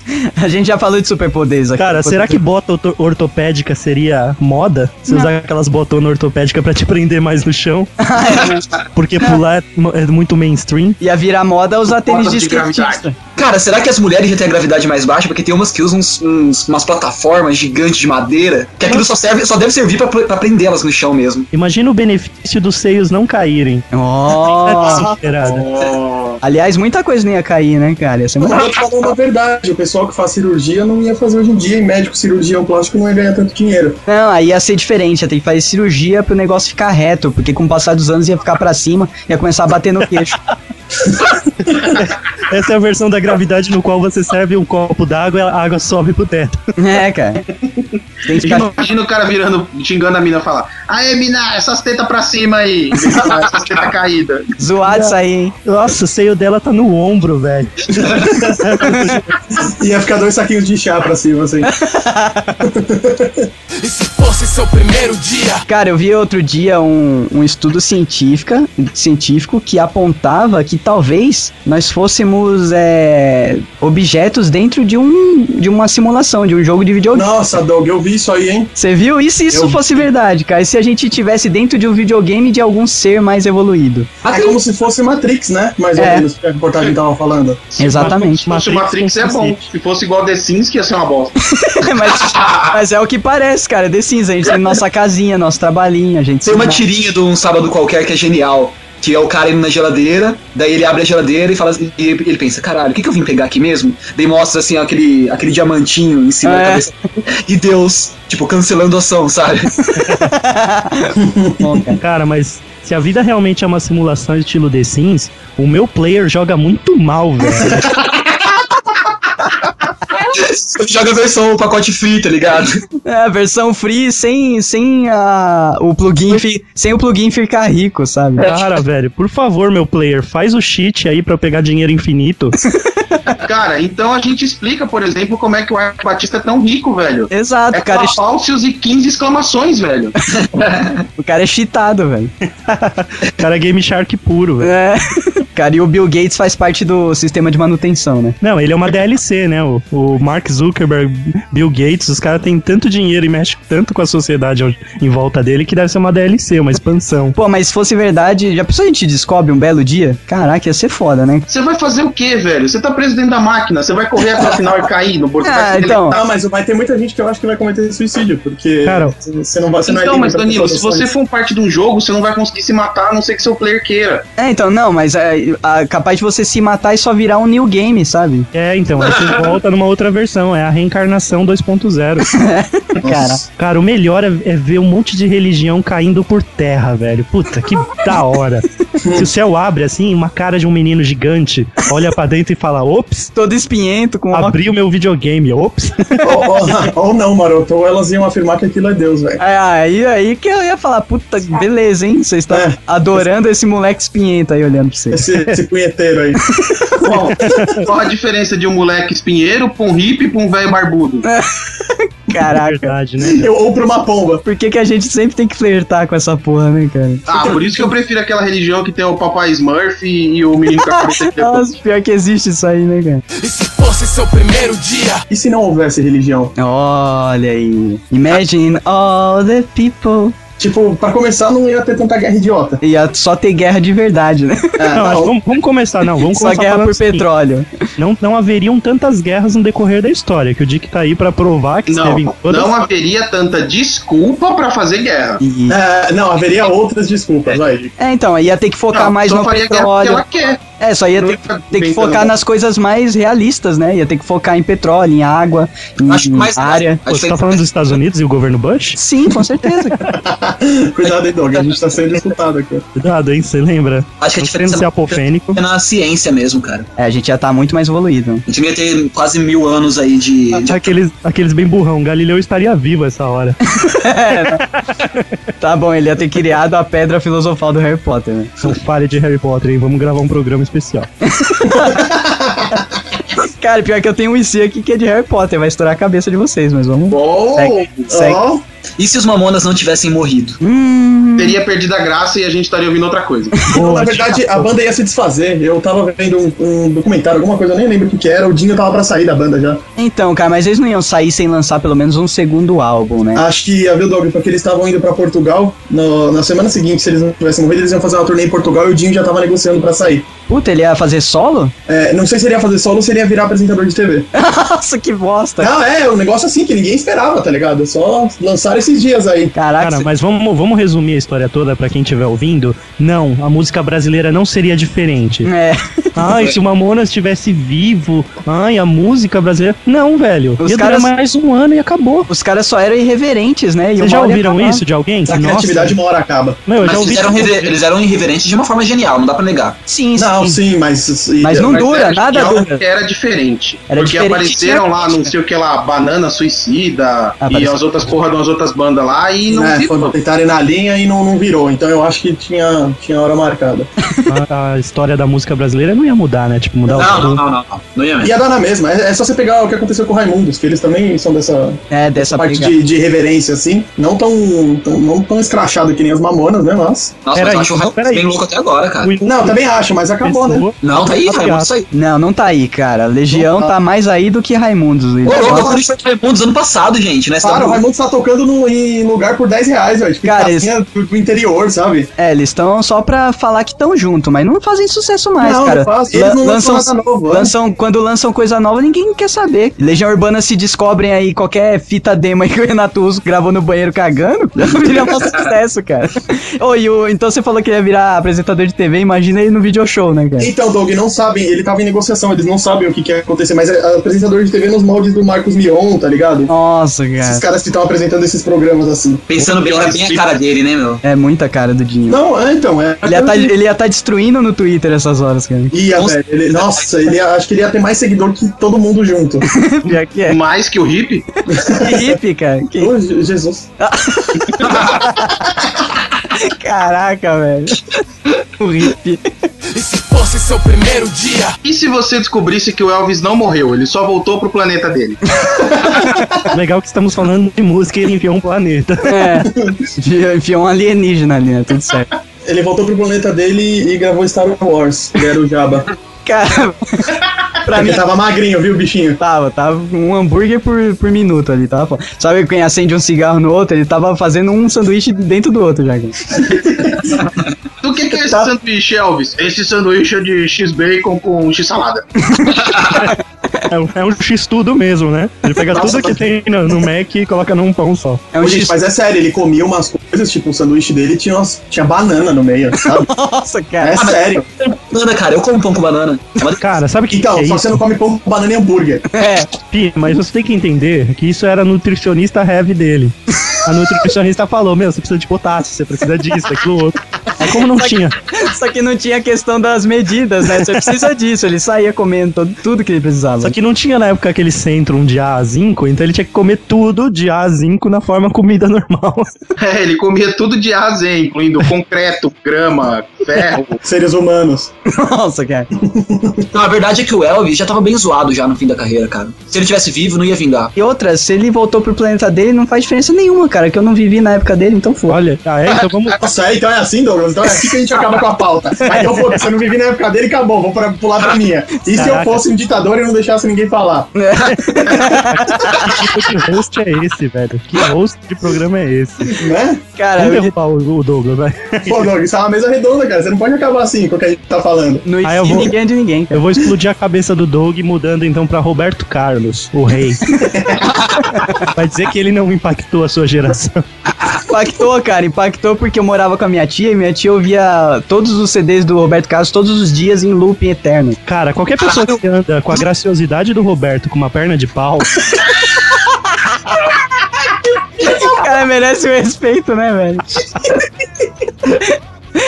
A gente já falou de superpoderes aqui. Cara, será que bota orto- ortopédica seria moda? Você usar aquelas botonas ortopédicas pra te prender mais no chão? Porque pular é é muito mainstream. Ia virar moda usar tênis de skatista. Cara, será que as mulheres já têm a gravidade mais baixa? Porque tem umas que usam uns, uns- umas plataformas gigantes de madeira. Que aquilo só, serve, só deve servir pra, pra prendê-las no chão mesmo. Imagina o benefício dos seios não caírem. Oh. Superada. Aliás, muita coisa não ia cair, né, cara? Ia ser muito... Eu te falar uma verdade, o pessoal que faz cirurgia não ia fazer hoje em dia, e médico cirurgião plástico não ia ganhar tanto dinheiro. Não, aí ia ser diferente. Ia ter que fazer cirurgia pro negócio ficar reto. Porque com o passar dos anos ia ficar pra cima, ia começar a bater no queixo. Essa é a versão da gravidade no qual você serve um copo d'água e a água sobe pro teto. é, cara. Tem que ficar... Imagina o cara virando, xingando a mina e falar: Aê, mina, essas tetas pra cima aí. essas tetas caídas. zoado isso aí, hein? Nossa, o seio dela tá no ombro, velho. Ia ficar dois saquinhos de chá pra cima, assim. E se fosse seu primeiro dia? Cara, eu vi outro dia um, um estudo científica, científico que apontava que talvez nós fôssemos é, objetos dentro de, um, de uma simulação, de um jogo de videogame. Nossa, Doug, eu vi isso aí, hein? Você viu? E se isso Eu fosse verdade, cara? E se a gente tivesse dentro de um videogame de algum ser mais evoluído? É como se fosse Matrix, né? Mais ou É. menos, que a reportagem tava falando. Exatamente. Se fosse o Matrix é bom. Se fosse igual The Sims, que ia ser uma bosta. mas, mas é o que parece, cara. The Sims, a gente tem nossa casinha, nosso trabalhinho, a gente Tem uma tirinha de um sábado qualquer que é genial. Que é o cara indo na geladeira, daí ele abre a geladeira e fala assim- e ele ele pensa, caralho, o que, que eu vim pegar aqui mesmo? Daí mostra assim aquele, aquele diamantinho em cima da É. cabeça. E Deus, tipo, cancelando a ação, sabe? Bom. Cara, mas se a vida realmente é uma simulação estilo The Sims, o meu player joga muito mal, velho. Joga a versão o pacote free, tá ligado? É, a versão free sem, sem a, o plugin fi- sem o plugin ficar rico, sabe? Cara, velho, por favor, meu player, faz o cheat aí pra eu pegar dinheiro infinito. Cara, então a gente explica, por exemplo, como é que o Arco Batista é tão rico, velho. Exato, É o cara, é, falsos e 15 exclamações, velho. o cara é cheatado, velho. Cara, é Game Shark puro, velho. É. Cara, e o Bill Gates faz parte do sistema de manutenção, né? Não, ele é uma DLC, né? O, o Mark Zuckerberg, Bill Gates, os caras têm tanto dinheiro e mexem tanto com a sociedade em volta dele que deve ser uma DLC, uma expansão. Pô, mas se fosse verdade, já pensou a gente descobre um belo dia? Caraca, ia ser foda, né? Você vai fazer o quê, velho? Você tá preso dentro da máquina, você vai correr até o final e cair no bordo. Ah, então. Ah, mas vai ter muita gente que eu acho que vai cometer suicídio, porque Cara, você não vai você não é Então, mas Danilo, se você for parte de um jogo, você não vai conseguir se matar, a não ser que seu player queira. É, então, não, mas é, a- capaz de você se matar e só virar um new game, sabe? É, então, aí você volta numa outra versão, é a reencarnação 2.0. Cara, Cara, o melhor é, é ver um monte de religião caindo por terra, velho. Puta, que da hora. Se o céu abre assim, uma cara de um menino gigante olha pra dentro e fala: Ops, todo espinhento com abri o meu videogame, ops. ou, ou, ou não, maroto, ou elas iam afirmar que aquilo é Deus, velho. É, aí, aí que eu ia falar, puta, beleza, hein? Você está É. adorando esse moleque espinhento aí olhando pra você. Esse, esse punheteiro aí. Qual, qual a diferença de um moleque espinheiro pra um hippie e pra um velho barbudo? Caraca. Verdade, né? Eu- ou pra uma pomba. Por que, que a gente sempre tem que flertar com essa porra, né, cara? Ah, por isso que eu prefiro aquela religião que tem o papai Smurf e, e o menino com a cabeça Nossa, pior que existe isso aí, né, cara? E se fosse seu primeiro dia? E se não houvesse religião? Olha aí. Imagine all the people Tipo, pra começar, não ia ter tanta guerra idiota. Ia só ter guerra de verdade, né? É, Não, não, vamos, vamos começar, não. Vamos Só começar guerra por assim, petróleo. Não, não haveriam tantas guerras no decorrer da história, que o Dick tá aí pra provar que esteve Não, todas. não haveria tanta desculpa pra fazer guerra. E- é, não, haveria outras desculpas, vai. É, então, ia ter que focar Não, mais só no faria guerra petróleo. porque ela quer. É, só ia ter, ia ter que focar nada. nas coisas mais realistas, né? Ia ter que focar em petróleo, em água, em, Acho mais- área. Pô, você tá falando dos Estados Unidos e o governo Bush? Sim, com certeza. Cuidado aí, Doug, a gente tá sendo disputado aqui. Cuidado, hein? Você lembra? Acho que a diferença ser apofênico. é na ciência mesmo, cara. É, a gente já tá muito mais evoluído. A gente devia ter quase mil anos aí de. de- Aqueles, aqueles bem burrão. Galileu estaria vivo essa hora. Tá bom, ele ia ter criado a pedra filosofal do Harry Potter, né? Não fale de Harry Potter, hein? Vamos gravar um programa especial. Cara, pior que eu tenho um IC aqui que é de Harry Potter, vai estourar a cabeça de vocês, mas vamos. Bom, Segue, segue. Ó, E se os mamonas não tivessem morrido? Hum, teria perdido a graça e a gente estaria ouvindo outra coisa. na verdade, a banda ia se desfazer. Eu tava vendo um, um documentário, alguma coisa, eu nem lembro o que, era. O Dinho tava pra sair da banda já. então, cara, mas eles não iam sair sem lançar pelo menos um segundo álbum, né? Acho que ia, viu, Doug? Porque eles estavam indo pra Portugal. no- na semana seguinte, se eles não tivessem morrido, eles iam fazer uma turnê em Portugal e o Dinho já tava negociando pra sair. Puta, ele ia fazer solo? É, não sei se ele ia fazer solo ou se ele ia virar apresentador de TV. Nossa, que bosta. Não, é, um negócio assim que ninguém esperava, tá ligado? Só lançaram esses dias aí. Caraca, Cara, mas vamos, vamos resumir a história toda pra quem estiver ouvindo. Não, a música brasileira não seria diferente. é. Ai, se o Mamonas estivesse vivo. Ai, a música brasileira. Não, velho. Os Ia caras- durar mais um ano e acabou. Os caras só eram irreverentes, né? E Vocês já ouviram acabar. isso de alguém? A Que, criatividade uma hora acaba. Meu, eu Mas já ouvi. eles eram, rever- eles eram irreverentes de uma forma genial, não dá pra negar. Sim, Não, sim. sim, mas. Mas não Mas dura, era nada genial dura. Era diferente. Era porque diferente, apareceram lá, não sei o que lá, Banana Suicida e Apareceu. as outras porra de umas outras bandas lá e não É, virou. foi tentarem na linha e não, não virou. Então eu acho que tinha, tinha hora marcada. A, a história da música brasileira não ia mudar, né? Tipo, mudar Não, o não, não, não, não. Não ia mesmo. Ia dar na mesma. É, é só você pegar o que aconteceu com o Raimundos, que eles também são dessa É, dessa parte de, de reverência, assim. Não tão, tão, não tão escrachado que nem as mamonas, né? Mas. Nossa, Peraí, mas eu acho o bem louco até agora, cara. Não, também acho, mas acabou, né? Não, tá aí, Tá Raimundo, ligado. isso aí. Não, não tá aí, cara. Legião tá. tá mais aí do que Raimundos. Ô, Ele louco, eu o Raimundos ano passado, gente, né? Você Claro, tá o Raimundo tá tocando no, em lugar por 10 reais, velho. Tipo, Cara, do, do interior, sabe? É, eles estão só pra falar que estão junto, mas não fazem sucesso mais, não, cara. não faz. Eles não lançam lançam, nada novo. né? lançam, quando lançam coisa nova, ninguém quer saber. Legião Urbana se descobrem aí qualquer fita demo aí que o Renato Russo gravou no banheiro cagando, já vira um sucesso, cara. Ô, e o- então você falou que ia virar apresentador de TV, imagina ele no video show, né, cara? Então, Doug, não sabem, ele tava em negociação, eles não sabem o que, que ia acontecer, mas é apresentador de TV nos moldes do Marcos Mion, tá ligado? Nossa, Esses cara. caras que estão apresentando esses programas assim. Pensando bem, era bem a cara dele, né, meu? É muita cara do Dinho. Não, é, então, é. Ele ia, tá, ele ia tá destruindo no Twitter essas horas, cara. Ia, Nossa. velho. Ele- nossa, ele ia- acho que ele ia ter mais seguidor que todo mundo junto. Já que é. Mais que o hip? Que hippie, cara. Que... Je- Jesus. Caraca, velho. O hippie. E se fosse seu primeiro dia? E se você descobrisse que o Elvis não morreu, ele só voltou pro planeta dele? Legal que estamos falando de música e ele enviou um planeta. É. Enfiou um alienígena ali, né? Tudo certo. Ele voltou pro planeta dele e gravou Star Wars. Ele era o Jabba. Cara, pra mim tava magrinho, viu, bichinho? tava, tava um hambúrguer por, por minuto ali, tava. foda. Sabe quem acende um cigarro no outro? Ele tava fazendo um sanduíche dentro do outro já. Do que, que é esse sanduíche, Elvis? Esse sanduíche é de X-Bacon com X-salada. É um, é um X-tudo mesmo, né? Ele pega Nossa, tudo que tem no, no Mac e coloca num pão só. É um Ô, gente, mas é sério, ele comia umas coisas, tipo, o sanduíche dele tinha, umas, tinha banana no meio, sabe? Nossa, cara. É sério. Banana, cara, eu como pão com banana. Cara, sabe o que, Então, que é só isso? você não come pão com banana e hambúrguer. É, Pi, mas você tem que entender que isso era nutricionista heavy dele. A nutricionista falou, meu, você precisa de potássio, você precisa disso, daquilo outro. Como não tinha, só que não tinha questão das medidas, né? Você precisa disso. Ele saía comendo todo, tudo que ele precisava. só que não tinha na época aquele centro de A a zinco, então ele tinha que comer tudo de A a zinco na forma comida normal. É, ele comia tudo de A a Z, incluindo concreto, grama, ferro. Seres humanos. Nossa, cara. Não, a verdade é que o Elvis já tava bem zoado já no fim da carreira, cara. Se ele tivesse vivo, não ia vingar. E outra, se ele voltou pro planeta dele, não faz diferença nenhuma, cara. Que eu não vivi na época dele, então foda. Olha, ah, é, então vamos. Nossa, é, então é assim, Douglas? Então é aqui que a gente acaba com a pauta. Aí então, foda você não vive na época dele, acabou, vou pra, pular pra minha. E se eu Caraca. fosse um ditador e não deixasse ninguém falar? Que tipo de host é esse, velho? Que host de programa é esse? Né? Cara, Vamos eu- derrubar o, o Douglas, vai. Pô, Doug, isso é uma mesa redonda, cara. Você não pode acabar assim com o que a gente tá falando. não Ah, eu existe vou- ninguém de ninguém, cara. Eu vou explodir a cabeça do Doug mudando então pra Roberto Carlos, o rei. Vai dizer que ele não impactou a sua geração. Impactou, cara, impactou porque eu morava com a minha tia e minha tia ouvia todos os CDs do Roberto Carlos todos os dias em looping eterno. Cara, qualquer pessoa que anda com a graciosidade do Roberto com uma perna de pau, O cara merece o respeito, né, velho?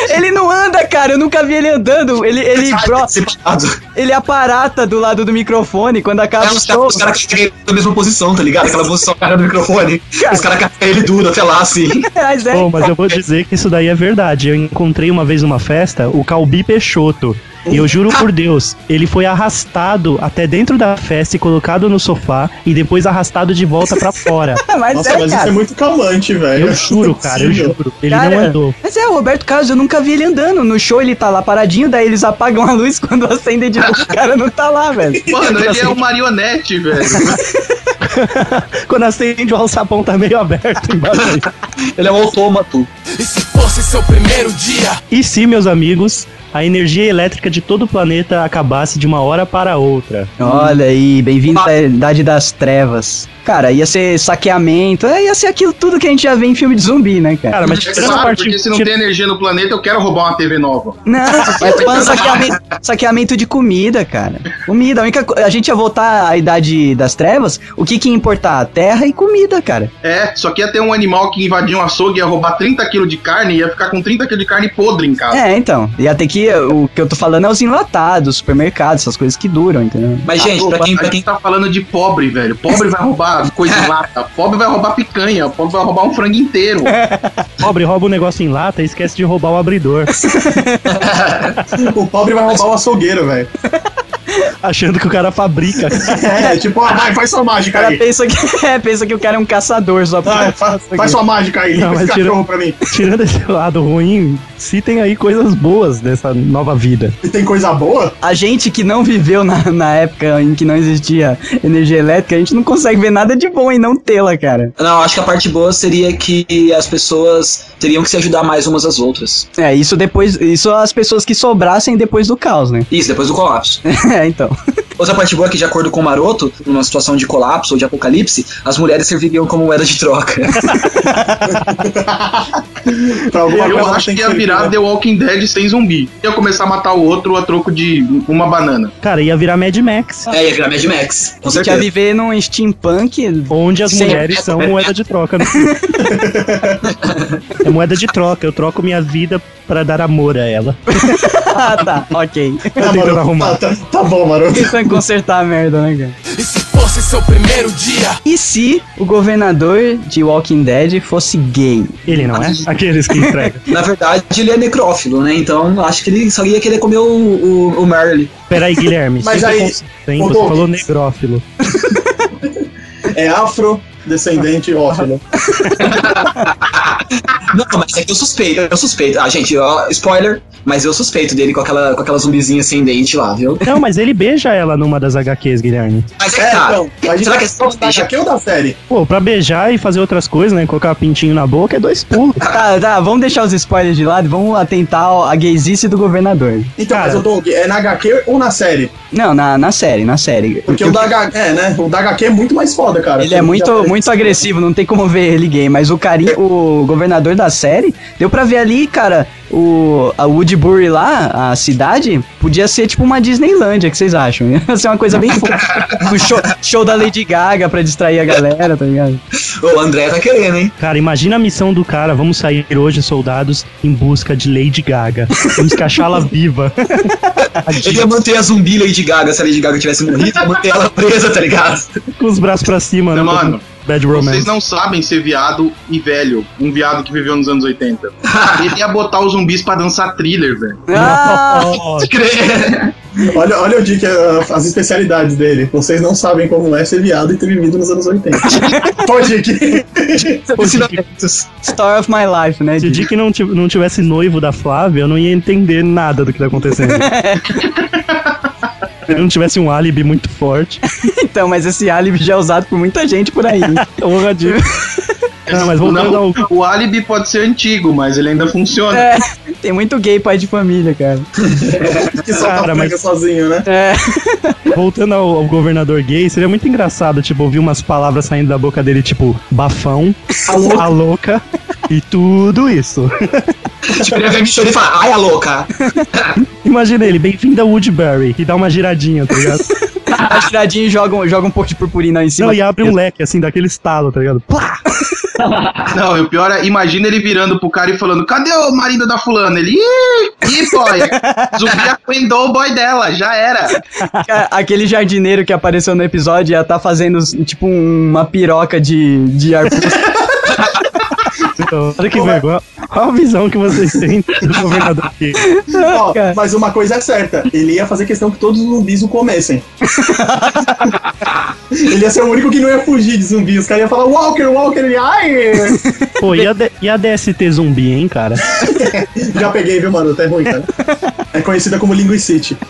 Ele não anda, cara, eu nunca vi ele andando. Ele, ele, pro- Separado. ele aparata do lado do microfone quando acaba É, o os show. caras os cara carregam ele na mesma posição, tá ligado? Aquela posição cara do microfone. Os caras carregam ele duro até lá, assim. Mas é, Pô, mas eu vou dizer que isso daí é verdade. Eu encontrei uma vez numa festa o Calbi Peixoto. E eu juro por Deus, ele foi arrastado até dentro da festa e colocado no sofá e depois arrastado de volta pra fora. mas Nossa, é, mas isso cara. é muito calmante, velho. Eu juro, cara, eu juro. Ele Cara, não andou. Mas é, o Roberto Carlos, eu nunca vi ele andando. No show ele tá lá paradinho, daí eles apagam a luz quando acendem de novo. O cara não tá lá, velho. Mano, ele é um marionete, velho. Quando acende o alçapão tá meio aberto embaixo. Ele é um autômato. E se fosse seu primeiro dia? E se, meus amigos, a energia elétrica de todo o planeta acabasse de uma hora para outra? Olha aí, bem-vindo à Idade das Trevas. Cara, ia ser saqueamento, é, ia ser aquilo tudo que a gente já vê em filme de zumbi, né, cara? Cara, mas É claro, parte. porque se não tira- tem energia no planeta, eu quero roubar uma TV nova. Não, é falando saqueamento, saqueamento de comida, cara. Comida, a única A gente ia voltar à Idade das Trevas, o que que ia importar? Terra e comida, cara. É, só que ia ter um animal que invadia um açougue, ia roubar 30 kg de carne e ia ficar com 30 kg de carne podre em casa. É, então. Ia ter que. O que eu tô falando é os enlatados, supermercados, essas coisas que duram, entendeu? Mas, gente, pra quem, a pra gente quem tá falando de pobre, velho. Pobre vai roubar coisa em lata. Pobre vai roubar picanha. Pobre vai roubar um frango inteiro. Pobre rouba um negócio em lata e esquece de roubar o abridor. O pobre vai roubar o açougueiro, velho. achando que o cara fabrica. É, tipo, ah, vai, faz sua O mágica cara aí. pensa que, é, pensa que o cara é um caçador só pra. Vai, fa- faz sua mágica aí, Não, mas tira- cachorro pra mim. Tirando esse lado ruim, se tem aí coisas boas dessa nova vida. E tem coisa boa? A gente que não viveu na, na época em que não existia energia elétrica, a gente não consegue ver nada de bom em não tê-la, cara. Não, acho que a parte boa seria que as pessoas teriam que se ajudar mais umas às outras. É, isso depois. Isso as pessoas que sobrassem depois do caos, né? Isso, depois do colapso. É, então. Outra parte boa é que, de acordo com o Maroto, numa situação de colapso ou de apocalipse, as mulheres serviriam como moeda de troca. Pra alguma Eu coisa acho que ia virar né? The Walking Dead sem zumbi. Ia começar a matar o outro a troco de uma banana. Cara, ia virar Mad Max. é, ia virar Mad Max, com A gente ia certeza. viver num steampunk. Onde as Sim. mulheres são moeda de troca. né? é moeda de troca. Eu troco minha vida pra dar amor a ela. ah, tá, ok. Tentando Maroto, arrumar. Tá, tá, tá bom, Maroto. consertar a merda, né, cara? E se fosse seu primeiro dia? E se o governador de Walking Dead fosse gay? Ele não é? Aqueles que entregam. Na verdade, ele é necrófilo, né? Então, acho que ele só ia querer comer o, o, o Merle. Peraí, Guilherme. Mas aí, Você falou negrófilo. É afrodescendente ófilo. Não, mas é que eu suspeito, eu suspeito. Ah, gente, ó, spoiler, mas eu suspeito dele com aquela, com aquela zumbizinha sem dente lá, viu? Não, mas ele beija ela numa das HQs, Guilherme. Mas é É, tá. então. A gente Será que é só da HQ ou da série? Pô, pra beijar e fazer outras coisas, né? Colocar pintinho na boca é dois pulos. Tá, tá, vamos deixar os spoilers de lado e vamos atentar à gaysice do governador. Então, Cara. mas eu tô. É na HQ ou na série? Não, na, na série, na série. Porque o da HQ. É, né? O da HQ é muito mais foda, cara. Ele é muito, muito agressivo, não tem como ver ele gay, mas o carinho, o governador da série, deu pra ver ali, cara, o a Woodbury lá, a cidade, podia ser tipo uma Disneylândia, o que vocês acham? Ia ser uma coisa bem fofa. Um show, show da Lady Gaga pra distrair a galera, tá ligado? O André tá querendo, hein? Cara, imagina a missão do cara. Vamos sair hoje, soldados, em busca de Lady Gaga. Vamos cachá-la viva. Ele ia manter a zumbi Lady Gaga se a Lady Gaga tivesse morrido, ia manter ela presa, tá ligado? Com os braços pra cima, né? Mano, Bad Romance. Vocês não sabem ser viado e velho. Um viado que viveu nos anos 80. Ele ia botar os zumbis pra dançar thriller, velho. Ah. Olha, olha o Dick, uh, as especialidades dele. Vocês não sabem como é ser viado e ter vivido nos anos 80. Pô, Dick. Pô, Dick, Story of my life, né? Se o Dick? Não tivesse noivo da Flávia, eu não ia entender nada do que tá acontecendo. Se ele não tivesse um álibi muito forte. Então, mas esse álibi já é usado por muita gente por aí. Porra, Dick. Não, mas voltando Não, ao. o álibi pode ser antigo, mas ele ainda funciona. É, tem muito gay pai de família, cara. que só Cara, tá mas- sozinho, né? É, Voltando ao, ao governador gay, seria muito engraçado, tipo, ouvir umas palavras saindo da boca dele, tipo, bafão, a louca, e tudo isso. Tipo, ele vai me chorar e falar, ai, a louca. Imagina ele, bem-vindo a Woodbury, e dá uma giradinha, tá ligado? a tiradinha e joga, um- joga um pouco de purpurina em cima. Não, e abre um leque, assim, daquele estalo, tá ligado? Plá! Não, e o pior é, imagina ele virando pro cara e falando: cadê o marido da fulana? Ele, ih, ih, boy, zumbi acuendou o boy dela, já era. Aquele jardineiro que apareceu no episódio ia tá fazendo, tipo, uma piroca de, de ar Então, olha que vergonha. Qual a visão que vocês têm do governador gay? Ó, mas uma coisa é certa, ele ia fazer questão que todos os zumbis o comessem. ele ia ser o único que não ia fugir de zumbi. Os caras iam falar, Walker, Walker, ele, ai! Pô, e a, D- e a DST zumbi, hein, cara? Já peguei, viu, mano? Tá ruim, cara. É conhecida como Linguicity.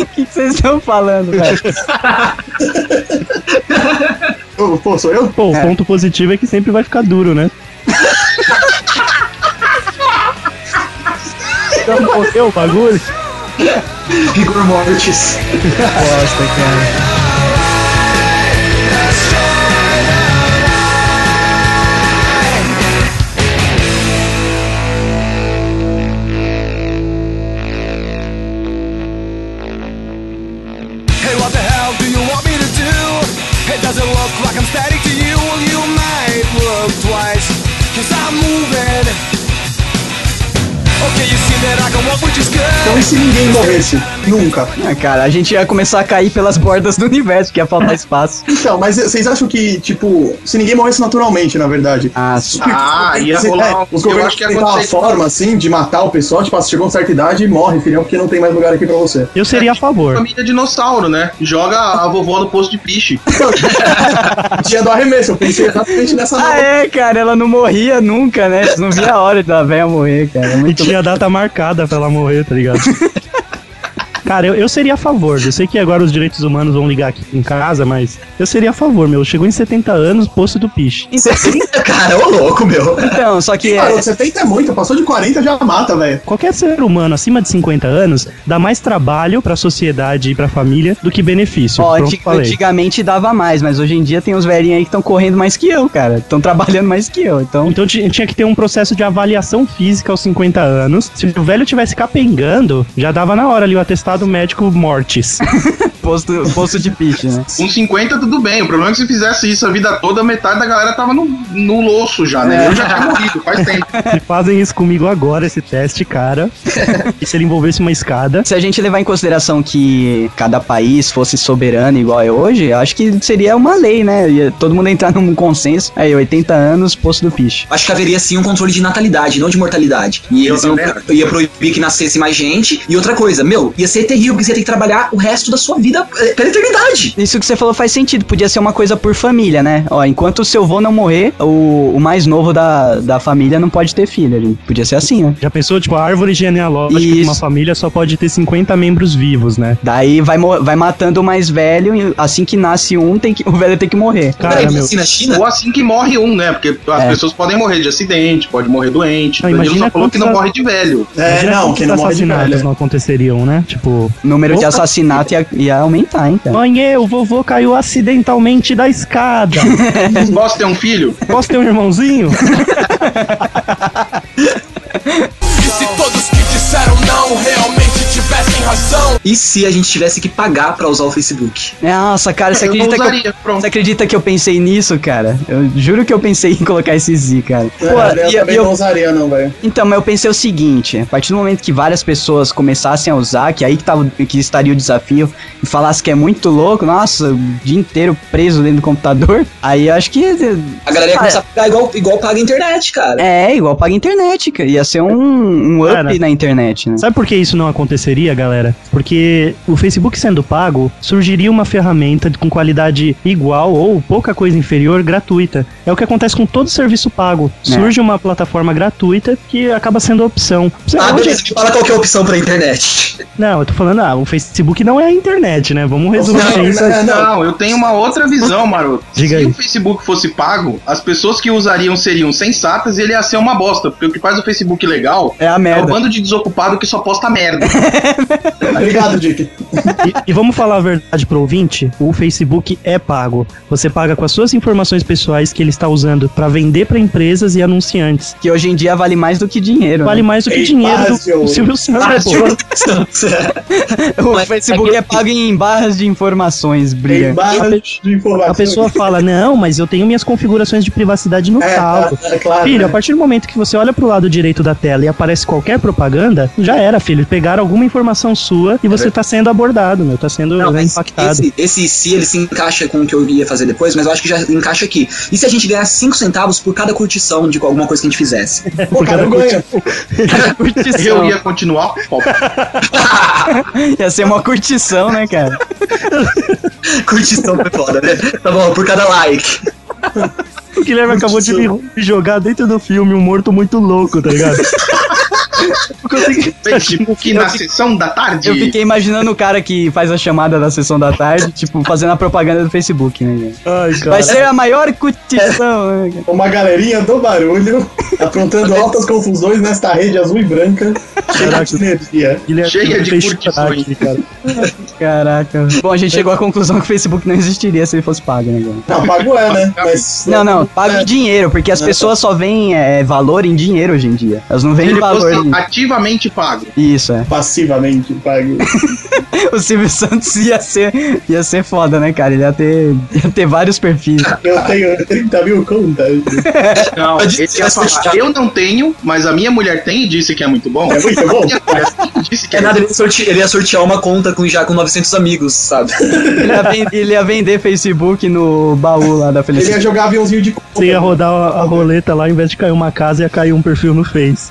O que que vocês estão falando, velho? Ô, Pô, sou eu? Pô, o ponto positivo é que sempre vai ficar duro, né? Já morreu o bagulho? Rigor mortis. Bosta, cara. Morresse? Nunca. Ah, cara, a gente ia começar a cair pelas bordas do universo, que ia faltar espaço. Então, mas vocês acham que, tipo, se ninguém morresse naturalmente, na verdade? Ah, sim. Ah, ia Se- rolar. é, um- os eu governos acho que ia têm uma forma, assim, de matar o pessoal, tipo, chegou a certa idade e morre, filhão, porque não tem mais lugar aqui pra você. Eu seria a favor. Família dinossauro, né? Joga a vovó no posto de piche. Dia do arremesso, eu pensei exatamente nessa Ah, é, cara, ela não morria nunca, né? Vocês não via a hora da velha morrer, cara. É E muito tinha data marcada pra ela morrer, tá ligado? Cara, eu, eu seria a favor. Eu sei que agora os direitos humanos vão ligar aqui em casa, mas eu seria a favor, meu. Chegou em 70 anos, posto do piche. Cara, ô louco, meu. Então, só que Cara, é, 70 é muito, passou de 40 já mata, velho. Qualquer ser humano acima de 50 anos dá mais trabalho pra sociedade e pra família do que benefício. ó, Pronto, antig- falei. antigamente dava mais, mas hoje em dia tem uns velhinhos aí que estão correndo mais que eu, cara. Estão trabalhando mais que eu, então. Então ti- tinha que ter um processo de avaliação física aos 50 anos. Se o velho tivesse capengando, já dava na hora ali o atestado médico mortis. Posto, posto de pitch, né? Com 50 tudo bem. O problema é que se fizesse isso a vida toda, metade da galera tava no, no loço já, né? Eu já tinha morrido, faz tempo. Se fazem isso comigo agora, esse teste, cara. e se ele envolvesse uma escada. Se a gente levar em consideração que cada país fosse soberano igual é hoje, eu acho que seria uma lei, né? Ia todo mundo entrar num consenso. Aí, 80 anos, posto do pitch. Acho que haveria sim um controle de natalidade, não de mortalidade. E eles iam, ia proibir que nascesse mais gente. E outra coisa, meu, ia ser terrível, porque você ia ter que trabalhar o resto da sua vida eh, pela eternidade. Isso que você falou faz sentido, podia ser uma coisa por família, né? Ó, enquanto o seu avô não morrer, o, o mais novo da, da família não pode ter filho. Podia ser assim, né? Já pensou, tipo, a árvore genealógica de uma família só pode ter 50 membros vivos, né? Daí vai, vai matando o mais velho, e assim que nasce um, tem que, o velho tem que morrer. Cara, Peraí, meu. assim na China? Ou assim que morre um, né? Porque as É. pessoas podem morrer de acidente, pode morrer doente. Não, Ele imagina só falou que não morre de velho. É, Imagina não, quem não morre de assassinatos velho. não aconteceriam, né? Tipo, O número de assassinato ia, ia aumentar, hein, cara. mãe, o vovô caiu acidentalmente da escada. Posso ter um filho? Posso ter um irmãozinho? E se todos que disseram não realmente tivessem razão? E se a gente tivesse que pagar pra usar o Facebook? Nossa, cara, você acredita, que eu, pronto. você acredita que eu pensei nisso, cara? Eu juro que eu pensei em colocar esse Z, cara. Pô, É, eu e- também e eu- não usaria, não, velho. Então, mas eu pensei o seguinte, a partir do momento que várias pessoas começassem a usar, que aí que, tava, que estaria o desafio, e falasse que é muito louco, nossa, o dia inteiro preso dentro do computador, aí eu acho que A galera ia começar a pagar igual, igual paga a internet, cara. é igual paga a internet, cara. Ia ser um, um up Cara, na internet, né? Sabe por que isso não aconteceria, galera? Porque o Facebook sendo pago, surgiria uma ferramenta com qualidade igual ou pouca coisa inferior gratuita. É o que acontece com todo serviço pago. É. Surge uma plataforma gratuita que acaba sendo a opção. Você- Ah, hoje- beleza, me fala qual que é a opção pra internet. Não, eu tô falando, ah, o Facebook não é a internet, né? Vamos resumir Não, isso. não, não. Não, eu tenho uma outra visão, maroto. Diga Se aí. o Facebook fosse pago, as pessoas que usariam seriam sensatas e ele ia ser uma bosta. Porque o que faz o Facebook legal É a é o merda. bando de desocupado que só posta merda. Obrigado, Dick. E, e vamos falar a verdade pro ouvinte: o Facebook é pago. Você paga com as suas informações pessoais que ele está usando pra vender pra empresas e anunciantes. Que hoje em dia vale mais do que dinheiro. Vale mais do que Ei, dinheiro do, Fácil. do Silvio Santos. né? O Mas Facebook é que- é pago em barras de informações, Bria. barras de informação. A pessoa fala, não, mas eu tenho minhas configurações de privacidade no É, calo. é, é claro. Filho, né? a partir do momento que você olha pro lado direito da tela e aparece qualquer propaganda, já era, filho. Pegaram alguma informação sua e você tá sendo abordado, meu. Tá sendo Não, mas impactado. esse, esse se ele se encaixa com o que eu ia fazer depois, mas eu acho que já encaixa aqui. E se a gente ganhar 5 centavos por cada curtição de alguma coisa que a gente fizesse? Pô, cara, eu ganho. curtição. Eu ia continuar. Ia ser uma curtição, né, cara? curtição foi foda, né? Tá bom, por cada like. O Guilherme acabou de me me jogar dentro do filme um morto muito louco, tá ligado? Eu consegui- Facebook na sessão da tarde. Eu fiquei imaginando o cara que faz a chamada da sessão da tarde, tipo, fazendo a propaganda do Facebook, né? Ai. Vai ser a maior curtição, né? cara? Uma galerinha do barulho aprontando altas confusões nesta rede azul e branca. Cheia de energia. Cheia de curtições. cara. Caraca. Bom, a gente chegou à conclusão que o Facebook não existiria se ele fosse pago, né? Não, pago é, né? Mas. Não, não, pago É. em dinheiro, porque as pessoas só veem é, valor em dinheiro hoje em dia. Elas não veem valor em... ativamente pago. Isso, é. Passivamente pago. O Silvio Santos ia ser, ia ser foda, né, cara? Ele ia ter, ia ter vários perfis. Eu tenho 30 mil contas. Não, ele você falar, eu não tenho, mas a minha mulher tem e disse que é muito bom. É muito bom. E disse que É é nada, ele ia, sorte- ele ia sortear uma conta com, já com 900 amigos, sabe? Ele ia, ven- ele ia vender Facebook no baú lá da Ele felicidade. ia jogar aviãozinho de Você ia rodar a, a roleta lá, ao invés de cair uma casa, ia cair um perfil no Face.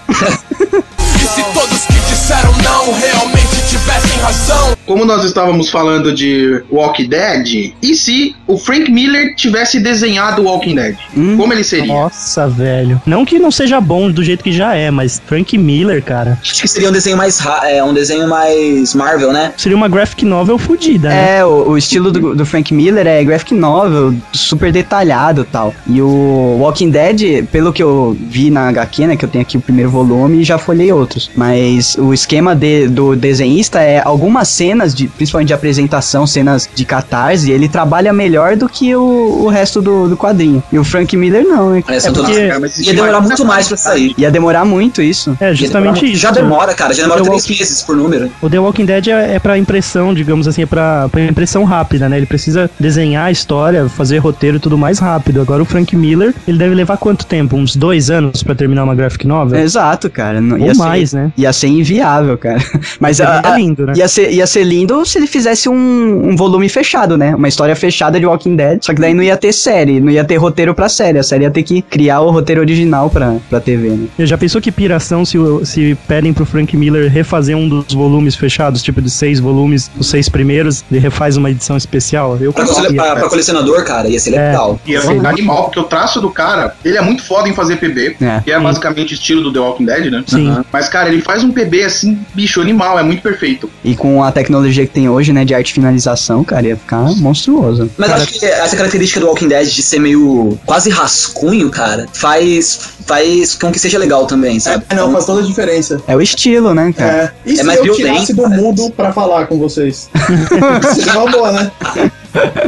E se todos que disseram não realmente tivessem razão? Como nós estávamos falando de Walking Dead, e se o Frank Miller tivesse desenhado o Walking Dead? Hum? Como ele seria? Nossa, velho. Não que não seja bom do jeito que já é, mas Frank Miller, cara, Acho que seria um desenho mais é, um desenho mais Marvel, né? seria uma graphic novel fodida, né? É, o, o estilo do, do Frank Miller é graphic novel, super detalhado e tal. E o Walking Dead, pelo que eu vi na HQ, né, que eu tenho aqui o primeiro volume, já folhei outros. Mas o esquema de- do desenhista é algumas cenas, de, principalmente de apresentação, cenas de catarse, ele trabalha melhor do que o, o resto do, do quadrinho. E o Frank Miller não, né? É, porque- Ia demorar muito mais pra sair. Ia demorar muito isso. É, justamente isso. Já demora, cara. Já demora The três Walking- meses por número. O The Walking Dead é, é pra impressão, digamos assim, é pra, pra impressão rápida, né? Ele precisa desenhar a história, fazer roteiro e tudo mais rápido. Agora o Frank Miller, ele deve levar quanto tempo? Uns dois anos pra terminar uma graphic novel? Exato, cara. Não- Ou ia ser- mais, né? Ia ser inviável, cara. Mas a, Seria a- lindo, né? Ia ser, ia ser lindo se ele fizesse um, um volume fechado, né? Uma história fechada de Walking Dead. Só que daí não ia ter série, não ia ter roteiro pra série. A série ia ter que criar o roteiro original pra, pra TV, né? Já pensou que piração se, se pedem pro Frank Miller refazer um dos volumes fechados, tipo de seis volumes, os seis primeiros, ele refaz uma edição especial? Eu Pra, conseguia, pra- pra colecionador, cara, ia ser É. legal. Ia ser animal, porque o traço do cara, ele é muito foda em fazer PB, É. que é basicamente estilo do The Walking Dead, né? Sim. Mas, cara, ele faz um PB assim, bicho, animal, é muito perfeito. E com a tecnologia que tem hoje, né, de arte finalização, cara, ia ficar monstruoso. Mas acho que essa característica do Walking Dead de ser meio quase rascunho, cara, faz, faz com que seja legal também, sabe? É, não, faz toda a diferença. É o estilo, né, cara? É. E se É mais eu violento, tirasse do parece. mudo pra falar com vocês? Seria uma boa, né?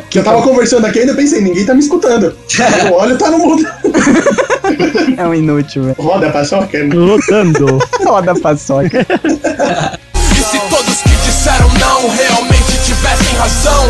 Que eu tava conversando aqui e ainda pensei, ninguém tá me escutando. Eu olho, tá no mudo. É, um inútil, velho. Roda a paçoca. né? Rodando. Roda a paçoca. E se todos que disseram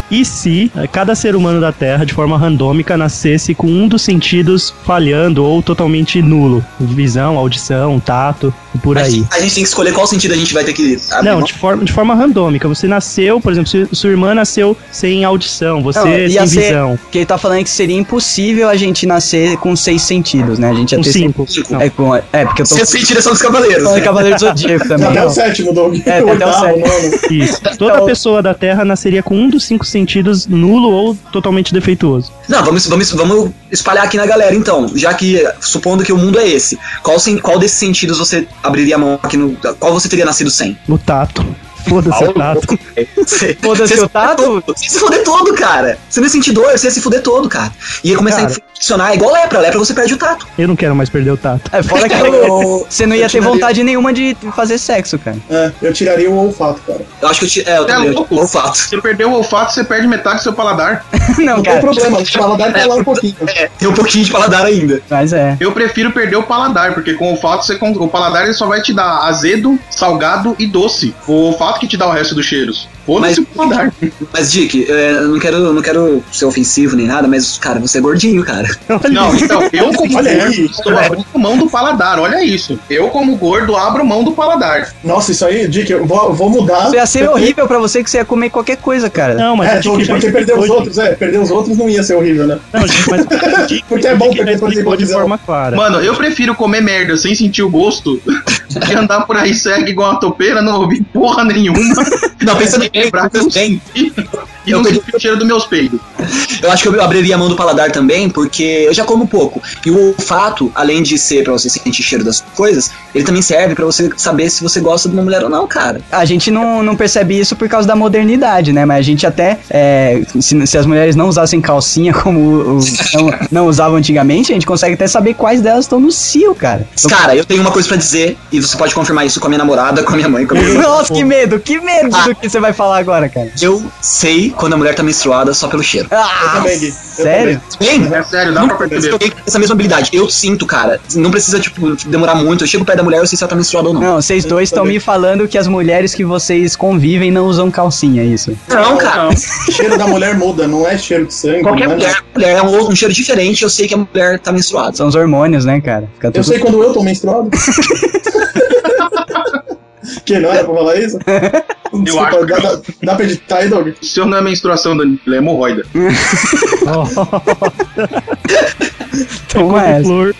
E se cada ser humano da Terra, de forma randômica, nascesse com um dos sentidos falhando ou totalmente nulo? Visão, audição, tato e por Mas aí. A gente tem que escolher qual sentido a gente vai ter que. abrir Não, de forma, de forma randômica. Você nasceu, por exemplo, se sua irmã nasceu sem audição, você Não, sem ser- visão. Porque ele tá falando que seria impossível a gente nascer com seis sentidos, né? A gente ia Com ter cinco. Não. É, com, é, porque eu tô Seu sentido é só dos cavaleiros. falando né? de Cavaleiro do Zodíaco também. Até o sétimo, Doug. É, até o sétimo. Isso. Toda Então- pessoa da Terra nasceria com um dos cinco sentidos nulo ou totalmente defeituoso. Não, vamos, vamos, vamos espalhar aqui na galera então. Já que, supondo que o mundo é esse, qual, qual desses sentidos você abriria a mão aqui no. Qual você teria nascido sem? O tato. Foda-se o tato. Você- Foda-se o tato? se Você ia se fuder todo, cara. Você não ia sentir dor, você ia se fuder todo, cara. Ia começar Cara. a infeccionar, é igual lepra. Lepra você perde o tato. Eu não quero mais perder o tato. É fora que Eu- você não ia ter tiraria- vontade nenhuma de fazer sexo, cara. É, eu tiraria o olfato, cara. Eu acho que eu te, É, eu é louco? o olfato. Você perdeu o olfato, você perde metade do seu paladar. Não, Não tem cara. problema, o paladar tá lá um pouquinho. É, tem um pouquinho de paladar ainda. Mas é. Eu prefiro perder o paladar, porque com o olfato você o paladar ele só vai te dar azedo, salgado e doce. O olfato que te dá o resto dos cheiros. Mas- o paladar. Mas, Dick, é, eu não quero, não quero ser ofensivo nem nada, mas, cara, você é gordinho, cara. Não, então, eu como gordo estou abrindo mão do paladar, olha isso. Eu como gordo abro mão do paladar. Nossa, isso aí, Dick, eu vou, vou mudar. Isso ia ser horrível pra você que você ia comer qualquer coisa, cara. Não, mas É, Dick porque, já porque perder os outros, é, perder os outros não ia ser horrível, né? Não, gente, mas Dick, Porque é bom Dick perder, exemplo, de forma clara. Mano, eu prefiro comer merda sem sentir o gosto do que andar por aí cego igual uma topeira, não ouvir porra nenhuma. Não, pensa pensa bem. E não sentir o cheiro dos meus peidos. Eu acho que eu abriria a mão do paladar também, porque eu já como pouco. E o olfato, além de ser pra você sentir cheiro das coisas, ele também serve pra você saber se você gosta de uma mulher ou não, cara. A gente não, não percebe isso por causa da modernidade, né? Mas a gente até. é, se, se as mulheres não usassem calcinha como o- o- não, não usavam antigamente, a gente consegue até saber quais delas estão no cio, cara. Cara, eu tenho uma coisa pra dizer, e você pode confirmar isso com a minha namorada, com a minha mãe, com a minha. Nossa, que medo, que medo Ah. do que você vai falar agora, cara. Eu sei quando a mulher tá menstruada só pelo cheiro. Ah, também, Gui, eu sério? Bem, É sério, dá não pra perceber. essa mesma habilidade. Eu sinto, cara. Não precisa, tipo, demorar muito. Eu chego perto da mulher, eu sei se ela tá menstruada ou não. Não, vocês dois estão me falando que as mulheres que vocês convivem não usam calcinha, é isso. Não, cara. O cheiro da mulher muda, não é cheiro de sangue. Qualquer não é mulher, mulher é um, um cheiro diferente, eu sei que a mulher tá menstruada. São os hormônios, né, cara? Fica Eu tudo- sei quando eu tô menstruado. que não era pra falar isso? Desculpa, acho que dá, dá, dá pra editar aí, Doug? O seu não é menstruação, Danilo, é hemorroida. Toma essa. Flor.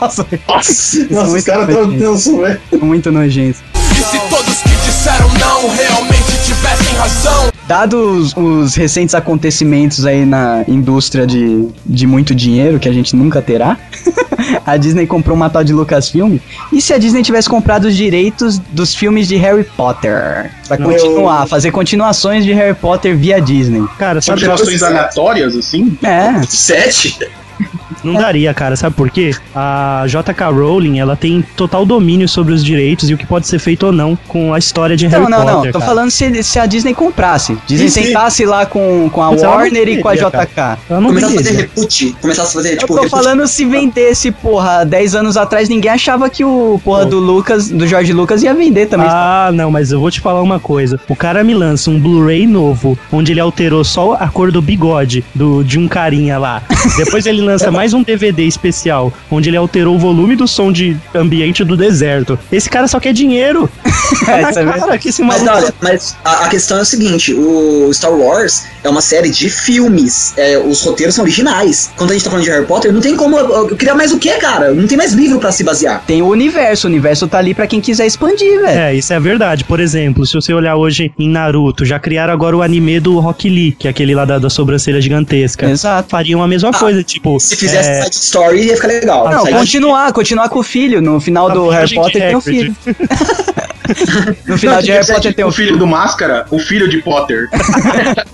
Nossa, Nossa, os muito caras tão nojento. tensos, velho. muito nojento. E se todos que disseram não realmente tivessem razão? Dados os recentes acontecimentos aí na indústria de, de muito dinheiro, que a gente nunca terá, a Disney comprou uma tal de Lucasfilm. E se a Disney tivesse comprado os direitos dos filmes de Harry Potter? Pra Não. continuar, fazer continuações de Harry Potter via Disney. Cara, sabe, Continuações aleatórias, assim? É, Sete? Não daria, cara. Sabe por quê? A JK Rowling, ela tem total domínio sobre os direitos e o que pode ser feito ou não com a história de Harry não, não, Potter. não. Tô cara. falando se, se a Disney comprasse. Disney Sim, sim. sentasse lá com, com a Mas não Warner e com a JK. Ela não Começasse a fazer reboot. Começasse a fazer, Eu tipo, tô reboot. falando se vendesse, porra, 10 anos atrás ninguém achava que o porra Pô. do Lucas, do Jorge Lucas ia vender também. Ah, não, mas eu vou te falar uma coisa. O cara me lança um Blu-ray novo, onde ele alterou só a cor do bigode do, de um carinha lá. Depois ele lança mais um DVD especial, onde ele alterou o volume do som de ambiente do deserto. Esse cara só quer dinheiro. É, é cara, que esse Mas, maluco... olha, mas a, a questão é o seguinte: o Star Wars é uma série de filmes. é, os roteiros são originais. Quando a gente tá falando de Harry Potter, não tem como eu, eu criar mais o que, cara? Não tem mais livro pra se basear. Tem o universo, o universo tá ali pra quem quiser expandir, velho. É, isso é verdade. Por exemplo, se você olhar hoje em Naruto, já criaram agora o anime do Rock Lee, que é aquele lá da, da sobrancelha gigantesca. Exato. Fariam a mesma Ah, coisa, tipo. Se fizesse é, side story, ia ficar legal. Não, continuar, continuar com o filho. No final A do Harry Potter tem o filho. No final Não, de Harry ser Potter tem o filho do Máscara, o filho de Potter.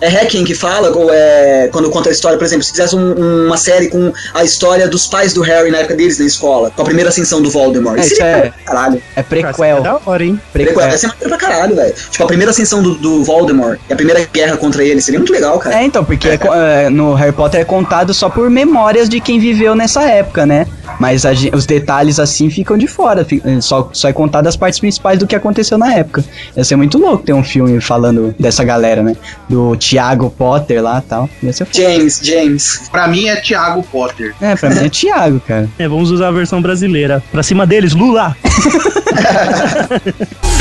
É Hacking que fala, ou é, quando conta a história, por exemplo, se fizesse um- uma série com a história dos pais do Harry na época deles na escola, com a primeira ascensão do Voldemort. É, Isso é- pra caralho. É isso é prequel. da hora, hein? Prequel. Prequel. Essa é maneira pra caralho, velho. Tipo, a primeira ascensão do, do Voldemort e a primeira guerra contra ele. Seria muito legal, cara. É, então, porque é é, no Harry Potter é contado só por memórias de quem viveu nessa época, né? Mas a os detalhes assim ficam de fora. Só, só é contado as partes principais do que aconteceu na época. Ia ser muito louco ter um filme falando dessa galera, né? Do Thiago Potter lá e tal. Ia ser foda. James, James. Pra mim é Thiago Potter. É, pra mim é Thiago, cara. É, vamos usar a versão brasileira. Pra cima deles, Lula!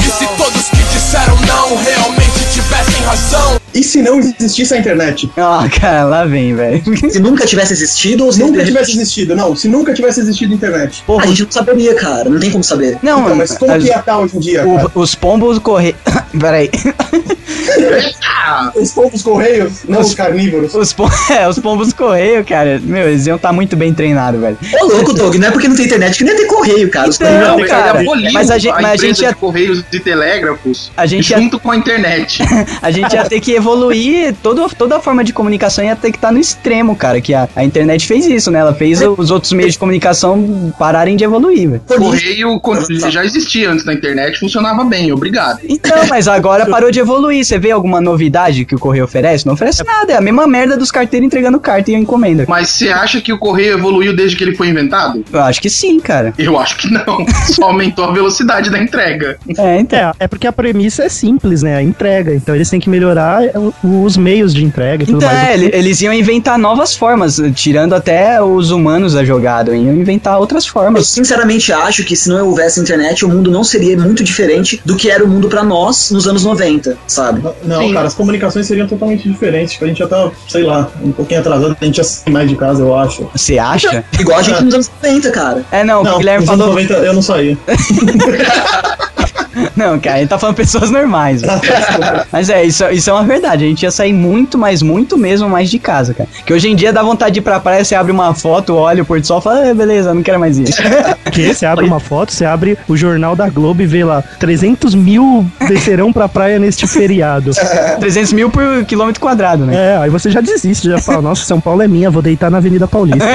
E se todos que disseram não realmente tivessem razão? E se não existisse a internet? Ah, cara, lá vem, velho. Se nunca tivesse existido ou se Nunca tivesse existido, não. Se nunca tivesse existido a internet. A gente não saberia, cara. Não tem como saber. Não, Então, mas como as- que ia estar hoje em dia, cara? o- os pombos correr. Peraí. Os povos correios, não os carnívoros. Os, pom... é, os pombos correio, cara. Meu, eles iam estar muito bem treinados, velho. Ô, louco, Doug, não é porque não tem internet que nem ia ter correio, cara. Os Então, correios- não, mas cara, aboliu mas a gente- mas a gente ia- de correios e telégrafos A gente ia- junto com a internet. A gente ia ter que evoluir, todo, toda a forma de comunicação ia ter que estar no extremo, cara. Que a, a internet fez isso, né? Ela fez os outros meios de comunicação pararem de evoluir, velho. Correio já existia antes da internet, funcionava bem, obrigado. Então, mas agora parou de evoluir. Você vê alguma novidade que o correio oferece? Não oferece nada. É a mesma merda dos carteiros entregando carta e encomenda. Mas você acha que o correio evoluiu desde que ele foi inventado? Eu acho que sim, cara. Eu acho que não. Só aumentou a velocidade da entrega. É, então. É, é porque a premissa é simples, né? A entrega. Então eles têm que melhorar o- os meios de entrega e tudo Então, mais. é, ele- eles iam inventar novas formas, tirando até os humanos da jogada, iam inventar outras Eu formas. sinceramente acho que se não houvesse internet, o mundo não seria muito diferente do que era o mundo pra nós nos anos 90, sabe? Não, Sim. cara, as comunicações seriam totalmente diferentes. Tipo, a gente já tá, sei lá, um pouquinho atrasado, a gente já sai mais de casa, eu acho. Você acha? Igual a gente nos anos 90, cara. É, não, o Não, Guilherme nos anos falou. 90 eu não saía. Não, cara, ele tá falando pessoas normais. Mas é, isso, isso é uma verdade. A gente ia sair muito, mas muito mesmo mais de casa, cara. Que hoje em dia dá vontade de ir pra praia, você abre uma foto, olha o pôr do sol e fala, ah, beleza, não quero mais ir. Porque você abre uma foto, você abre o jornal da Globo e vê lá, 300 mil descerão pra praia neste feriado. 300 mil por quilômetro quadrado, né? É, aí você já desiste, já fala, nossa, São Paulo é minha, vou deitar na Avenida Paulista.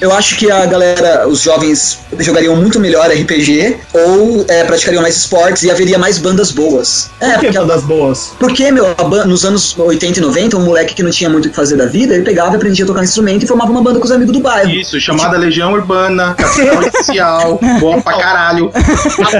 Eu acho que a galera, os jovens jogariam muito melhor RPG ou é, praticariam mais esportes e haveria mais bandas boas. É, Por que porque, das boas? porque meu, a ban- nos anos 80 e 90, um moleque que não tinha muito o que fazer da vida, ele pegava e aprendia a tocar instrumento e formava uma banda com os amigos do bairro. Isso, chamada Legião Urbana, Capital Inicial, bom pra caralho.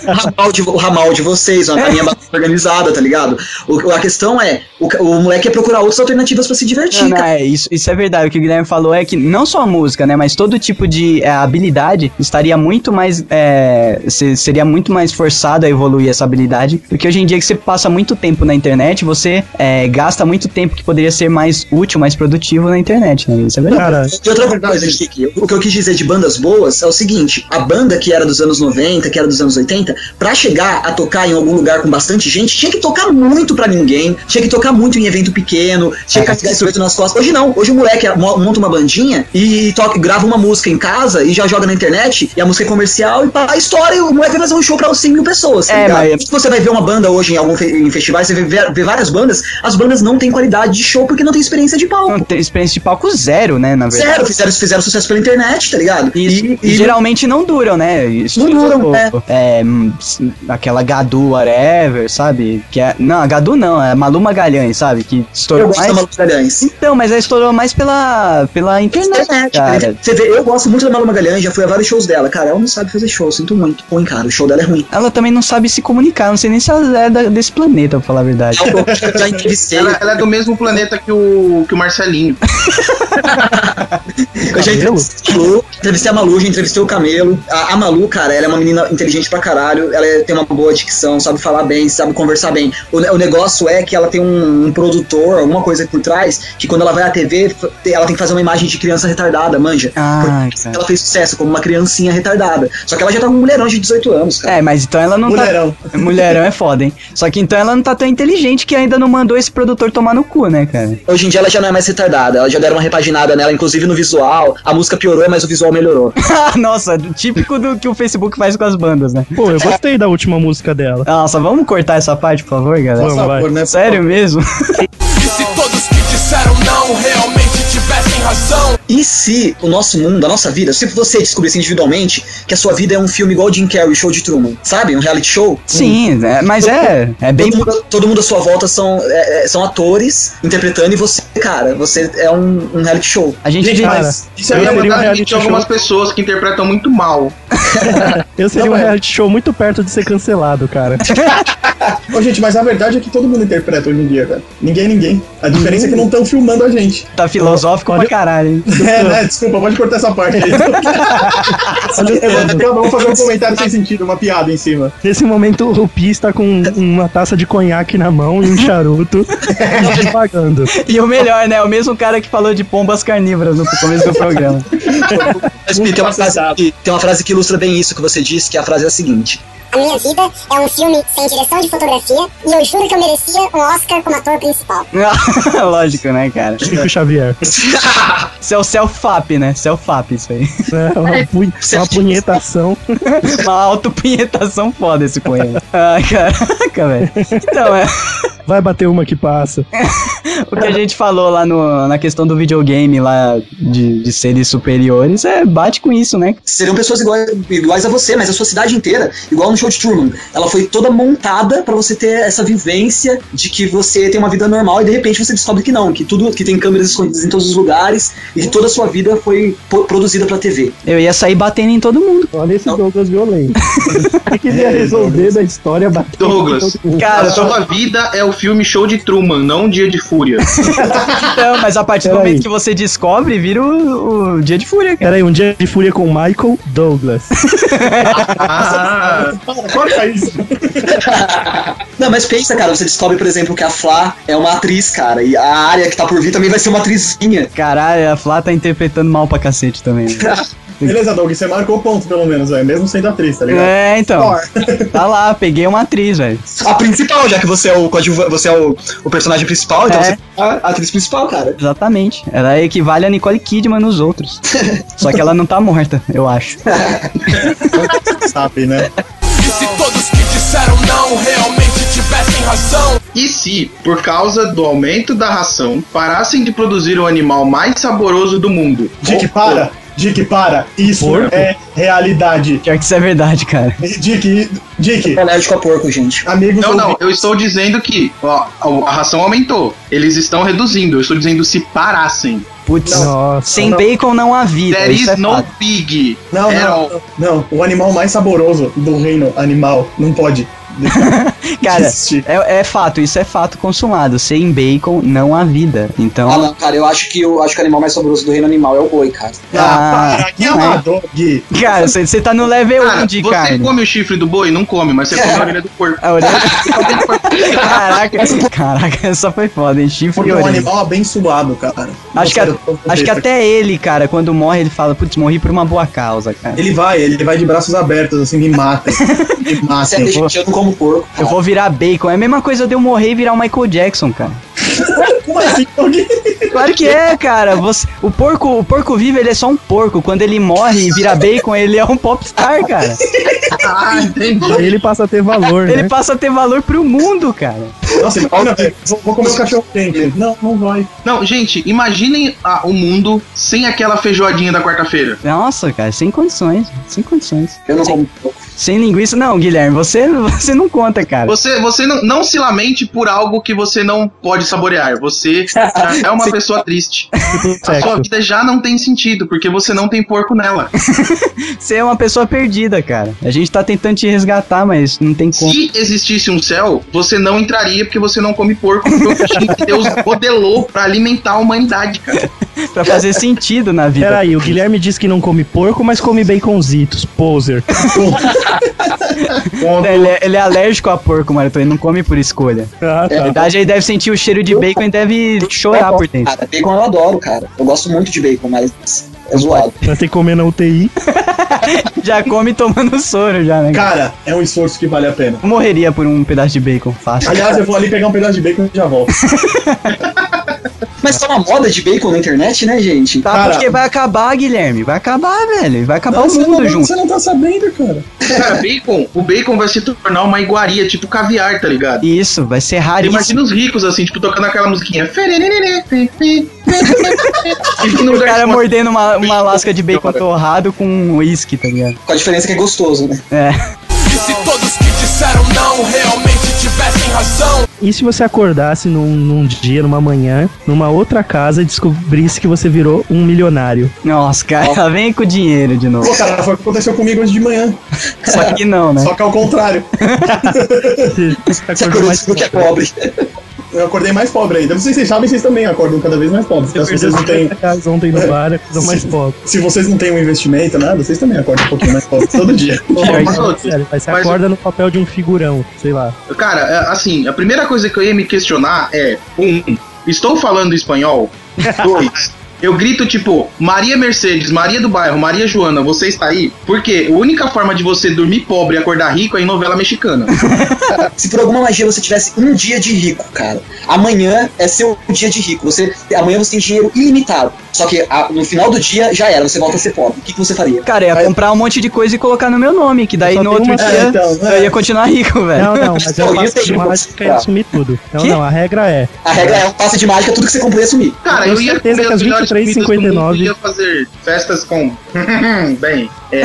o ramal de, o ramal de vocês, a minha banda organizada, tá ligado? O- a questão é, o, o moleque ia procurar outras alternativas pra se divertir, Não, não, é, isso, isso é verdade. O que o Guilherme falou é que não só a música, né? Mas todo tipo de é, habilidade estaria muito mais. é, se- seria muito mais forçado a evoluir essa habilidade. Porque hoje em dia que você passa muito tempo na internet, você é, gasta muito tempo que poderia ser mais útil, mais produtivo na internet, né? Isso é verdade. Cara, E outra coisa, Kiki, o que eu quis dizer de bandas boas é o seguinte: a banda que era dos anos 90, que era dos anos 80, pra chegar a tocar em algum lugar com bastante gente, tinha que tocar muito pra ninguém, tinha que tocar muito em evento pequeno, tinha que É. carregar nas costas. Hoje não, hoje o moleque mo- monta uma bandinha e toca, grava uma música em casa e já joga na internet, e a música é comercial e pá, estoura e o moleque vai fazer um show pra 100 mil pessoas. tá É, mas- Se você vai ver uma banda hoje em algum fe em festivais, você vê, vê várias bandas, as bandas não têm qualidade de show porque não tem experiência de palco. Não, tem experiência de palco zero, né? Na verdade. Zero, fizeram, fizeram sucesso pela internet, tá ligado? E, e, e- geralmente não duram, né? Isso Não duram, é. é, hum, aquela Gadu whatever, sabe? Que é, não, a Gadu não, é a Malu Magalhães, sabe? Que eu estourou gosto da mais. Malu Magalhães. Então, mas ela estourou mais pela, pela internet, Internet, cara. Você vê, eu gosto muito da Malu Magalhães, já fui a vários shows dela. Cara, ela não sabe fazer show, sinto muito. Ruim, cara, o show dela é ruim. Ela também não sabe se comunicar, não sei nem se ela é da- desse planeta, pra falar a verdade. Eu já entrevistei, Ela, ela é do mesmo planeta que o, que o Marcelinho. eu já entrevistei a Malu, entrevistei a Malu, já entrevistei o Camelo. A, a Malu, cara, ela é uma menina inteligente pra caralho, ela é- tem uma boa dicção, sabe falar bem, sabe conversar bem. O, o negócio é que ela tem um, um produtor, alguma coisa por trás, que quando ela vai à TV, ela tem que fazer uma imagem de criança retardada, manja. Ah, ela fez sucesso como uma criancinha retardada. Só que ela já tá com um mulherão de 18 anos, cara. É, mas então ela não Mulherão. tá. Mulherão é foda, hein? Só que então ela não tá tão inteligente que ainda não mandou esse produtor tomar no cu, né, cara? Hoje em dia ela já não é mais retardada, ela já deram uma repaginada nela, inclusive no visual. A música piorou, mas o visual melhorou. Nossa, típico do que o Facebook faz com as bandas, né? pô, eu gostei da última música dela. Nossa, vamos cortar essa parte, por favor, galera? Vamos, vai. Né? Sério mesmo? E se todos que disseram não realmente razão. E se o nosso mundo, a nossa vida, se você descobrisse individualmente que a sua vida é um filme igual o Jim Carrey, Show de Truman, sabe? Um reality show? Sim, é, mas é, é bem. Todo mundo, todo mundo à sua volta são, é, é, são atores interpretando e você, cara, você é um, um reality show. A gente Gente, diz- mas isso eu aí é seria um verdade, reality tem algumas pessoas que interpretam muito mal. Eu seria Não, um é. reality show muito perto de ser cancelado, cara. Ô, gente, mas a verdade é que todo mundo interpreta hoje em dia, cara. Ninguém é ninguém. A diferença é que não estão filmando a gente. tá filosófico Olha- pra caralho, hein? É, né? Desculpa, pode cortar essa parte aí. É, Vamos fazer um comentário sem sentido, uma piada em cima. Nesse momento, o Pi está com uma taça de conhaque na mão e um charuto pagando. E o melhor, né? O mesmo cara que falou de pombas carnívoras no começo do programa. Mas, Pi, tem, uma frase que, tem uma frase que ilustra bem isso que você disse, que a frase é a seguinte. A minha vida é um filme sem direção de fotografia e eu juro que eu merecia um Oscar como ator principal. Lógico, né, cara? Chico Xavier. Isso é o self-fap, né? Self-fap, isso aí. É, uma, pu- uma punhetação. Uma autopunhetação foda esse poema. Ai, caraca, velho. Então, é. Vai bater uma que passa. O que a gente falou lá no, na questão do videogame lá de, de seres superiores, é, bate com isso, né? Seriam pessoas iguais, iguais a você, mas a sua cidade inteira, igual no show de Truman. Ela foi toda montada pra você ter essa vivência de que você tem uma vida normal e de repente você descobre que não, que tudo que tem câmeras escondidas em todos os lugares e que toda a sua vida foi produzida pra TV. Eu ia sair batendo em todo mundo. Olha esse Douglas violento. Que ele ia resolver da história batendo Douglas. em todo mundo? Cara, a sua vida é o filme Show de Truman, não Dia de Fúria. Então, mas a partir do Peraí. momento que você descobre, vira o, o dia de fúria, cara. Pera aí, um dia de fúria com Michael Douglas. Ah, Corta isso. Não, mas pensa, cara, você descobre, por exemplo, que a Flá é uma atriz, cara, e a área que tá por vir também vai ser uma atrizinha. Caralho, a Flá tá interpretando mal pra cacete também. Né? Beleza, Doug, você marcou o ponto, pelo menos, velho. Mesmo sendo atriz, tá ligado? É, então. Tá lá, peguei uma atriz, velho. A principal, já que você é o você é o, o personagem principal, então É. você é a atriz principal, cara. Exatamente. Ela equivale a Nicole Kidman nos outros. Só que ela não tá morta, eu acho. Sabe, né? E se todos que disseram não realmente tivessem razão? e se, por causa do aumento da ração, parassem de produzir o animal mais saboroso do mundo? Dick, para! Dick, para! Isso Porco? é realidade. Pior que isso é verdade, cara. Dick, Dick, É alérgico a porco, gente. amigos Não, não, ouvintes, eu estou dizendo que ó, a, ração aumentou. Eles estão reduzindo. Eu estou dizendo se parassem. Putz, sem não. bacon não há vida. There Isso is é no fato. pig. Não, não, não, não. O animal mais saboroso do reino animal não pode. Cara, é, é fato, isso é fato consumado. Sem bacon não há vida. Então. Ah, não, cara, eu acho que eu acho que o animal mais saboroso do reino animal é o boi, cara. Ah, Ah, para, que amador, Gui. Cara, você você tá no level Cara, 1 de você carne. come o chifre do boi? Não come, mas você come a orelha do porco. A orelha. Caraca, caraca, essa foi foda, hein? Chifre Porque e é um orelha. animal abençoado, cara. Acho que, a- acho que até ele, cara, quando morre, ele fala, putz, morri por uma boa causa, cara. Ele vai, ele vai de braços abertos, assim, me mata. me mata. Eu não como porco. Eu vou virar bacon. É a mesma coisa de eu morrer e virar o Michael Jackson, cara. Como assim? Claro que é, cara. Você, o porco, o porco vivo, ele é só um porco. Quando ele morre e vira bacon, ele é um popstar, cara. Ah, entendi. Ele passa a ter valor, Ele né? passa a ter valor pro mundo, cara. Nossa, imagina, velho. Vou, vou comer um cachorro quente. Não, não vai. Não, gente, imaginem ah, o mundo sem aquela feijoadinha da quarta-feira. Nossa, cara, sem condições. Sem condições. Eu não sem, como sem linguiça. Não, Guilherme, você, você não conta, cara. Você, você não, não se lamente por algo que você não pode saborear. Você já é uma pessoa triste. A sua vida já não tem sentido, porque você não tem porco nela. Você é uma pessoa perdida, cara. A gente tá tentando te resgatar, mas não tem como. Se existisse um céu, você não entraria porque você não come porco, porque Deus modelou pra alimentar a humanidade, cara. Pra fazer sentido na vida. Peraí, o Guilherme disse que não come porco, mas come baconzitos. Poser. Ele é, ele é alérgico a porco, Maratão. Ele não come por escolha. Ah, Na tá. verdade, ele deve sentir o cheiro de bacon e deve chorar por dentro. Cara, bacon eu adoro, cara. Eu gosto muito de bacon, mas é zoado. Vai ter que comer na UTI. Já come tomando soro, já, né? Cara, é um esforço que vale a pena. Eu morreria por um pedaço de bacon, fácil. Aliás, eu vou ali pegar um pedaço de bacon e já volto. Mas tá uma moda de bacon na internet, né, gente? Tá, Cara- porque vai acabar, Guilherme. Vai acabar, velho. Vai acabar Não, o você, mundo não, junto. você não tá sabendo, cara. Cara, bacon, o bacon vai se tornar uma iguaria, tipo caviar, tá ligado? Isso, vai ser raríssimo. Imagina os ricos, assim, tipo, tocando aquela musiquinha. O cara uma- mordendo uma, uma lasca de bacon torrado com uísque, tá ligado? Com a diferença que é gostoso, né? É. E se todos que disseram não realmente tivessem razão? E se você acordasse num, num dia, numa manhã, numa outra casa e descobrisse que você virou um milionário? Nossa, cara, vem com o dinheiro de novo. Pô, cara, foi o que aconteceu comigo hoje de manhã. Só que não, né? Só que ao contrário. Você, você Você acordou mais do que é pobre. Eu acordei mais pobre ainda. Não sei se vocês sabem, vocês também acordam cada vez mais pobres. Você Se vocês não têm, 50 reais ontem no bar, acordou mais pobre. se vocês não têm um investimento, nada, vocês também acordam um pouquinho mais pobres todo dia. Pô, mas sério, mas você mas- acorda no papel de um figurão, sei lá. Cara, é, assim, a primeira coisa que eu ia me questionar é: um, estou falando espanhol? Dois, eu grito tipo, Maria Mercedes, Maria do Bairro, Maria Joana, você está aí? Porque a única forma de você dormir pobre e acordar rico é em novela mexicana. Se por alguma magia você tivesse um dia de rico, cara, amanhã é seu dia de rico. Você, amanhã você tem dinheiro ilimitado. Só que a- no final do dia já era, você volta a ser pobre. O que, que você faria? Cara, ia comprar um monte de coisa e colocar no meu nome, que daí no outro uma- dia É, então, é. eu ia continuar rico, velho. Não, não, mas eu aí, uma vou mágica e comprar. assumir tudo. Não, Quê? não, a regra é. A regra é um passe de mágica, tudo que você comprou e assumir. Cara, Eu eu ia comer que as às melhores comidas do 23h59 mundo, ia fazer festas com... Bem, é,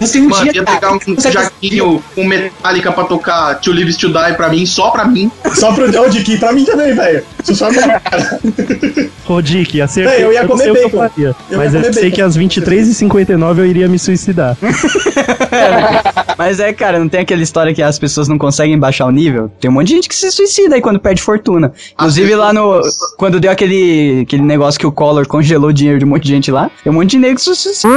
Você um mano, dia, ia pegar um Você- jaquinho com metálica pra tocar To Live To Die pra mim, só pra mim. Só pro Ô, Dick, pra mim também, velho. Isso só me cara. Rodic, acertei. É, eu ia comer o que eu bacon. faria, Eu mas eu sei bacon. que às 23h59 eu iria me suicidar. Mas é, cara, não tem aquela história que as pessoas não conseguem baixar o nível? Tem um monte de gente que se suicida aí quando perde fortuna. Inclusive lá no. Quando deu aquele, aquele negócio que o Collor congelou o dinheiro de um monte de gente lá, tem um monte de negro que se suicidou,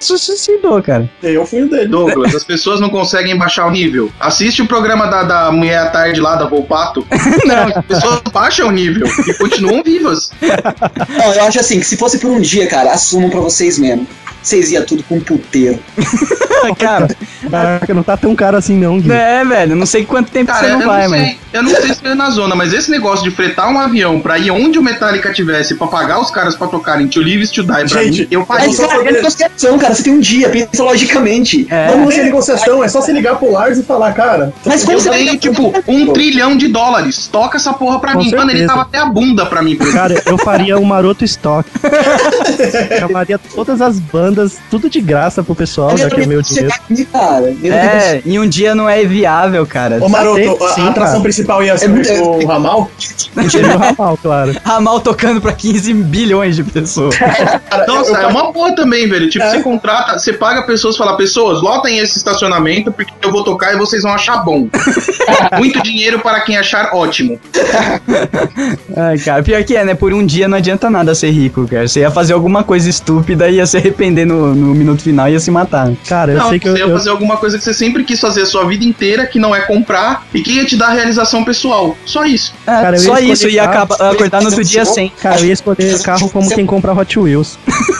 se suicidou, cara. Eu fui o dele. Douglas, as pessoas não conseguem baixar o nível. Assiste o programa da, da Mulher à Tarde lá, da Volpato. Não, as pessoas baixam o nível e continuam vivas. Não, eu acho assim, que se fosse por um dia, cara, assumam pra vocês mesmo. Vocês iam tudo com um puteiro. cara, Caraca, não tá tão caro assim não, Gui. é, velho, não sei quanto tempo Cara, você não não, vai, mano. eu não sei se é na zona, mas esse negócio de fretar um avião pra ir onde o Metallica tivesse pra pagar os caras pra tocarem To Live To Die pra Gente, mim, eu Mas, faria. só cara, é negociação, cara. Você tem um dia, pensa logicamente. É. Vamos fazer negociação, é só se ligar pro Lars e falar, cara. Mas como você vai- tipo, um trilhão de dólares. Toca essa porra pra Com mim. Mano, ele certeza. tava até a bunda pra mim. por exemplo. Cara, eu faria um maroto estoque. Chamaria todas as bandas, tudo de graça pro pessoal, já que é meu dinheiro. aqui, cara. Eu É, em um dia não é viável, cara. Ô Maroto, Sim, a, a atração cara. principal ia ser É muito- o ramal? Dinheiro no ramal, claro. Ramal tocando pra 15 bilhões de pessoas. Nossa, eu- é uma boa também, velho. Tipo, É. você contrata, você paga pessoas, fala, pessoas, lotem esse estacionamento porque eu vou tocar e vocês vão achar bom. Muito dinheiro para quem achar ótimo. Ai, cara, pior que é, né? Por um dia não adianta nada ser rico, cara. Você ia fazer alguma coisa estúpida, ia se arrepender no, no minuto final e ia se matar. Cara, eu não, sei que eu, você ia eu- fazer alguma coisa que você sempre quis fazer a sua vida inteira, que não é comprar, e que ia te dar realização pessoal. Só isso. É, Cara, eu só isso, ia acaba- acordar no outro dia sem. Cara, eu ia escolher carro como quem compra Hot Wheels.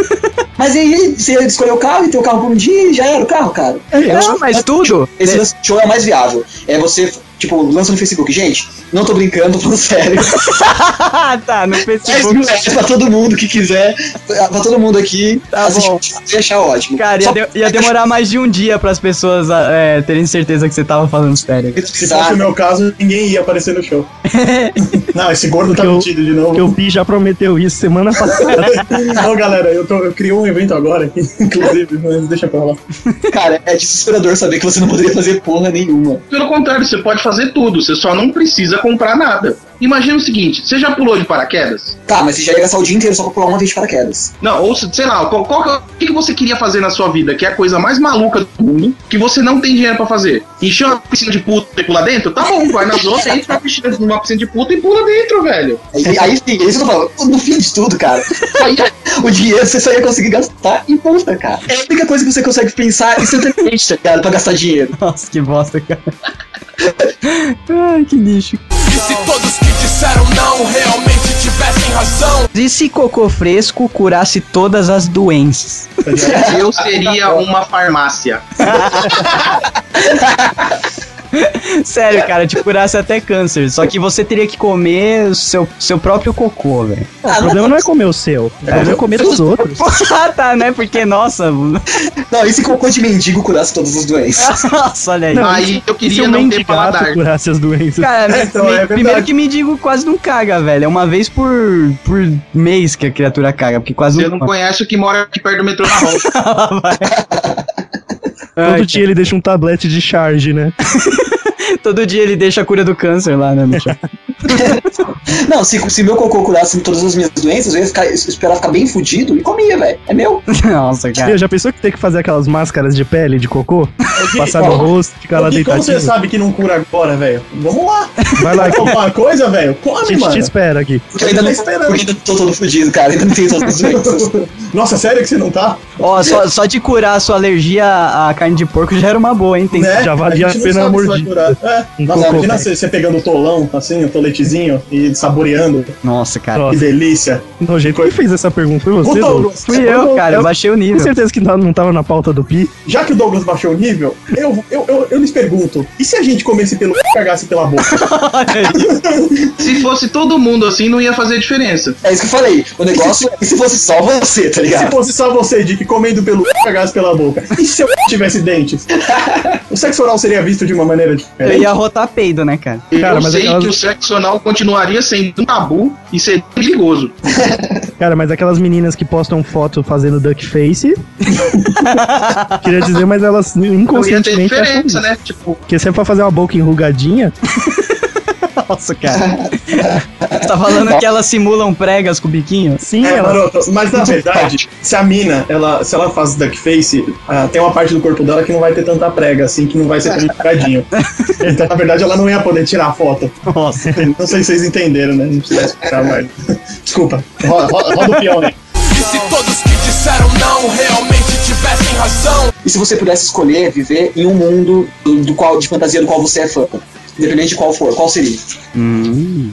Mas aí você escolheu o carro e ter o carro por um dia e já era o carro, cara. Não, mas tudo. Esse de show é o mais viável. É você, tipo, lança no Facebook. Gente, não tô brincando, tô falando sério. Tá, no 10 Facebook. mil reais pra todo mundo que quiser. Pra todo mundo aqui. Tá assistir, bom. ia achar ótimo. Cara, ia, de- ia demorar mais de um dia pras pessoas ah, é, terem certeza que você tava falando sério. Se fosse o meu caso, ninguém ia aparecer no show. Não, esse gordo tá metido de Porque o novo. Pi já prometeu isso semana passada. Não, galera, eu, tô, eu criei um evento agora aqui, inclusive, mas deixa pra lá. Cara, é desesperador saber que você não poderia fazer porra nenhuma. Pelo contrário, você pode fazer tudo, você só não precisa comprar nada. Imagina o seguinte, você já pulou de paraquedas? Tá, mas você já ia gastar o dia inteiro só pra pular uma vez de paraquedas. Não, ou se- sei lá, qual, qual que é- o que, que você queria fazer na sua vida, que é a coisa mais maluca do mundo, que você não tem dinheiro pra fazer? Encher uma piscina de puta e pular dentro? Tá bom, vai nas outras, entra na piscina, numa piscina de puta e pula dentro, velho. Aí, aí sim, é isso que eu tô falando. No fim de tudo, cara, ia- o dinheiro você só ia conseguir gastar em puta, cara. É a única coisa que você consegue pensar instantaneamente, tá ligado? Pra gastar dinheiro. Nossa, que bosta, cara. Ai, que lixo. E se todos que disseram não realmente tivessem razão? E se cocô fresco curasse todas as doenças? Eu seria uma farmácia. Sério, cara, te curasse até câncer. Só que você teria que comer o seu, seu próprio cocô, velho. O problema não é comer o seu, o problema é comer dos outros. Ah, tá, né? Porque, nossa. Não, e se cocô de mendigo curasse todas as doenças? Nossa, olha aí. Não, Aí eu E se queria o não ter paladar. curasse as doenças? Cara, É, então, me- é primeiro que mendigo quase não caga, velho. É uma vez por, por mês que a criatura caga, porque quase Você não conhece o que mora aqui perto do metrô na rua. Ai, Todo dia ele deixa um tablete de charge, né? Todo dia ele deixa a cura do câncer lá, né, bicho? Não, se, se meu cocô curasse todas as minhas doenças, eu ia ficar, esperar ficar bem fudido e comia, velho. É meu. Nossa, cara. Você já pensou que tem que fazer aquelas máscaras de pele, de cocô? Passar no rosto, ficar lá E como você deitadinho? sabe que não cura agora, velho? Vamos lá. Vai lá, Quer que alguma coisa, velho? a Come, gente mano. te espera aqui. Porque eu ainda não, esperando. porque eu ainda tô todo fudido, cara. Ainda não tenho todas as doenças. Nossa, sério que você não tá? Ó, só, só de curar a sua alergia à carne de porco já era uma boa, hein? Tem Né? Já valia a gente não pena a mordida. curar. É. Um Nossa, cocô. imagina você, você pegando o tolão, assim, o e saboreando. Nossa, cara. Nossa. Que delícia. Nojento. Quem fez essa pergunta? Foi você, O Douglas? Douglas, Fui eu, cara. Eu eu- baixei o Com nível. certeza que não tava na pauta do Pi. Já que o Douglas baixou o nível, eu, eu, eu, eu lhes pergunto: e se a gente comesse pelo c... e cagasse pela boca? Se fosse todo mundo assim, não ia fazer diferença. É isso que eu falei. O negócio é se fosse só você, tá se ligado? fosse só você, Dick, comendo pelo c... e cagasse pela boca? E se eu tivesse dentes? O sexo oral seria visto de uma maneira Eu diferente? ia rotar peido, né, cara? Cara, eu mas sei aquelas- que o sexo continuaria sendo um tabu e seria perigoso. Cara, mas aquelas meninas que postam foto fazendo duck face. Queria dizer, mas elas Não ia ter inconscientemente diferença, né? Tipo, Porque se é pra fazer uma boca enrugadinha, Nossa, cara. Você tá falando que elas simulam pregas com o biquinho? sim, É, elas. maroto, mas na verdade, se a mina, ela, se ela faz duckface, ah, tem uma parte do corpo dela que não vai ter tanta prega, assim, que não vai ser tão enxugadinho. Então, na verdade, ela não ia poder tirar a foto. Nossa. Não sei se vocês entenderam, né? Não precisa explicar mais. Desculpa. Roda, roda, roda o peão aí. E se todos que disseram não realmente tivessem razão? E se você pudesse escolher viver em um mundo do, do qual, de fantasia do qual você é fã? Independente de qual for, qual seria? Hum,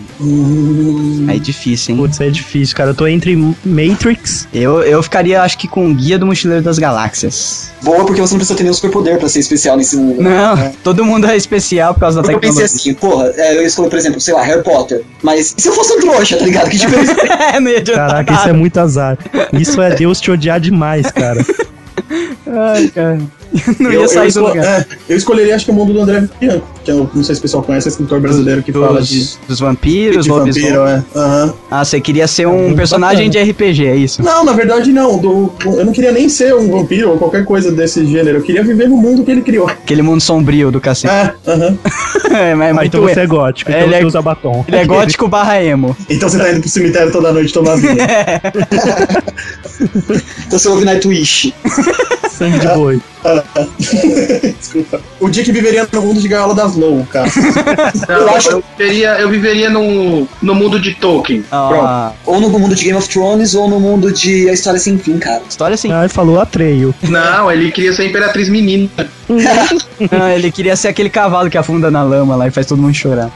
aí difícil, hein? Putz, é difícil, cara. Eu tô entre Matrix. Eu, eu ficaria, acho que com o Guia do Mochileiro das Galáxias. Boa, porque você não precisa ter nenhum superpoder pra ser especial nesse mundo. Não, todo mundo é especial por causa da Porque eu pensei tecnologia. assim, porra, é, eu ia escolher, por exemplo, sei lá, Harry Potter. Mas e se eu fosse um trouxa, tá ligado? Que diferença É, não ia adiantar Caraca, isso é nada. muito azar. Isso é Deus te odiar demais, cara. Ai, cara. Não eu, ia sair eu, lugar. é, eu escolheria, acho que o mundo do André Bianco, que eu não sei se o pessoal conhece, é escritor brasileiro que fala de, Dos, dos vampiros, de vampiro, é. Aham. Ah, você queria ser um muito personagem bacana. de RPG, é isso? Não, na verdade não. Do, eu não queria nem ser um vampiro ou qualquer coisa desse gênero. Eu queria viver no mundo que ele criou. Aquele mundo sombrio do cacete. É, aham. É, mas é muito então você é gótico, então Ele é- você usa batom. Ele é gótico barra emo. Então você tá indo pro cemitério toda noite tomar vinho. Então você ouve Nightwish. Sangue de boi. Desculpa. O Dick viveria no mundo de gaiola das Low, cara. não, Eu eu, acho- viveria, eu viveria no, no mundo de Tolkien. Pronto. Ah, Ou no mundo de Game of Thrones, ou no mundo de A História Sem Fim, cara. história assim. Ah, ele falou Atreio. Não, ele queria ser imperatriz menina. Não, ele queria ser aquele cavalo que afunda na lama lá e faz todo mundo chorar.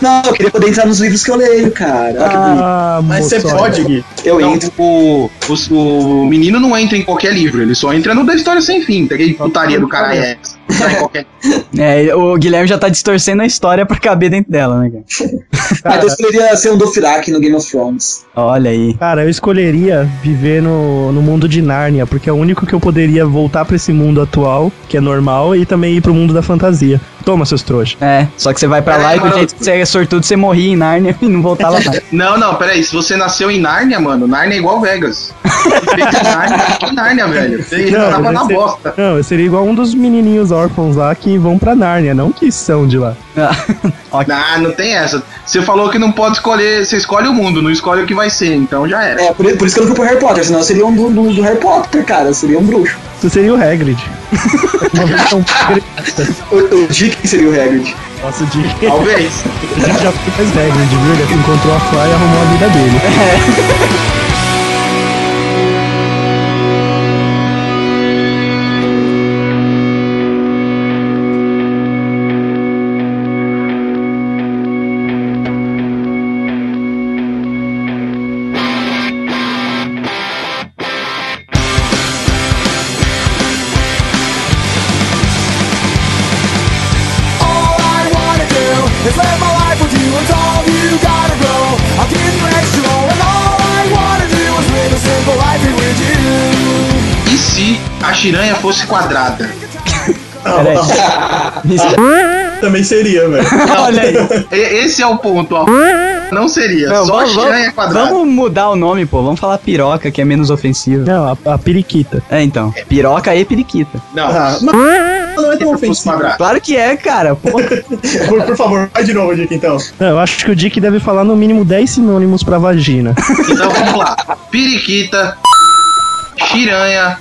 Não, eu queria poder entrar nos livros que eu leio, cara. Que bonito. Ah, Mas você pode, Gui. Eu Então, entro. o, o, o menino não entra em qualquer livro, ele só entra no da história sem fim. Peguei putaria do cara é essa. Qualquer- É, o Guilherme já tá distorcendo a história pra caber dentro dela, né, cara? Ah, então eu escolheria ser um Dothraki no Game of Thrones. Olha aí. Cara, eu escolheria viver no, no mundo de Nárnia, porque é o único que eu poderia voltar pra esse mundo atual, que é normal, e também ir pro mundo da fantasia. Toma, seus trouxas. É, só que você vai pra lá É, e do mano. jeito que você é sortudo, você morria em Nárnia e não voltava mais. Não, não, peraí. Se você nasceu em Nárnia, mano, Nárnia é igual Vegas. Feito em Nárnia, é em Nárnia, velho. Você Não, tava na você- bosta. Não, eu seria igual um dos menininhos órfãos lá que vão pra Nárnia, não que são de lá. Ah, não tem essa. Você falou que não pode escolher. Você escolhe o mundo, não escolhe o que vai ser. Então já era. É, por, por isso que eu não fui pro Harry Potter, senão eu seria um do, do- do Harry Potter, cara. Eu seria um bruxo. Você seria o Hagrid. Uma versão. O, o Dick seria o Hagrid. Nossa, o Dick, Talvez. o Dick já foi mais Hagrid, viu? Ele encontrou a Fly e arrumou a vida dele. All E se a tiranha fosse quadrada? Também seria, velho. Olha aí. Esse é o ponto, ó. Não seria, não, só vamos, a é quadrada. Vamos mudar o nome, pô. Vamos falar piroca, que é menos ofensivo. Não, a, a periquita. É, então. Piroca e periquita. Não. Ah, mas não é tão ofensivo. Claro que é, cara. Por, por favor, vai de novo, Dick, então. Não, eu acho que o Dick deve falar no mínimo 10 sinônimos pra vagina. Então vamos lá. Periquita, Shiranha,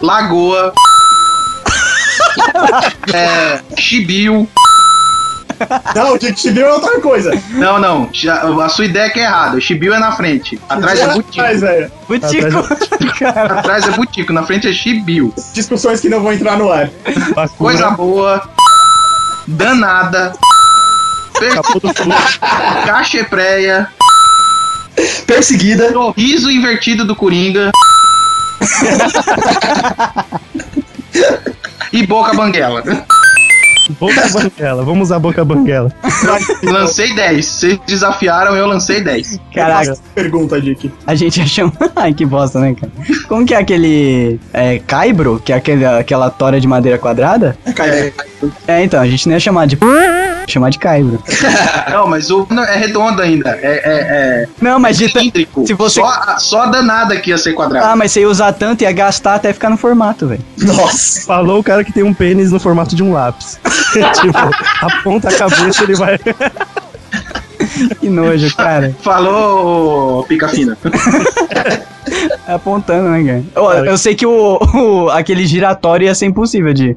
Lagoa, é, Chibio. Não, o Chibiu é outra coisa. Não, não. já- A sua ideia é que é errada. O Chibio é na frente. Atrás é Butico. Atrás, velho. Butico. Atrás é Butico. Na frente é Chibio. Discussões que não vão entrar no ar. Coisa boa. Danada. Cachepreia. Perseguida. Sorriso invertido do Coringa. e Boca Banguela. Boca banguela. Vamos usar boca banguela. Lancei 10. Vocês desafiaram, eu lancei 10. Caraca, Pergunta, Dick. a gente achou. Ai, que bosta, né, cara? Como que é aquele. É, caibro? Que é aquele, aquela tora de madeira quadrada? É, É, então, a gente não ia chamar de. chamar de caibro. Não, mas o é redondo ainda. É, é, é Não, mas de. cilíndrico. se você- Só, a- só danada que ia ser quadrada. Ah, mas você ia usar tanto, ia gastar até ficar no formato, velho. Nossa. Falou o cara que tem um pênis no formato de um lápis. tipo, aponta a cabeça ele vai. Que nojo, cara. Falou, pica fina. Apontando, né, cara? Cara. eu sei que o, o- aquele giratório ia ser impossível de,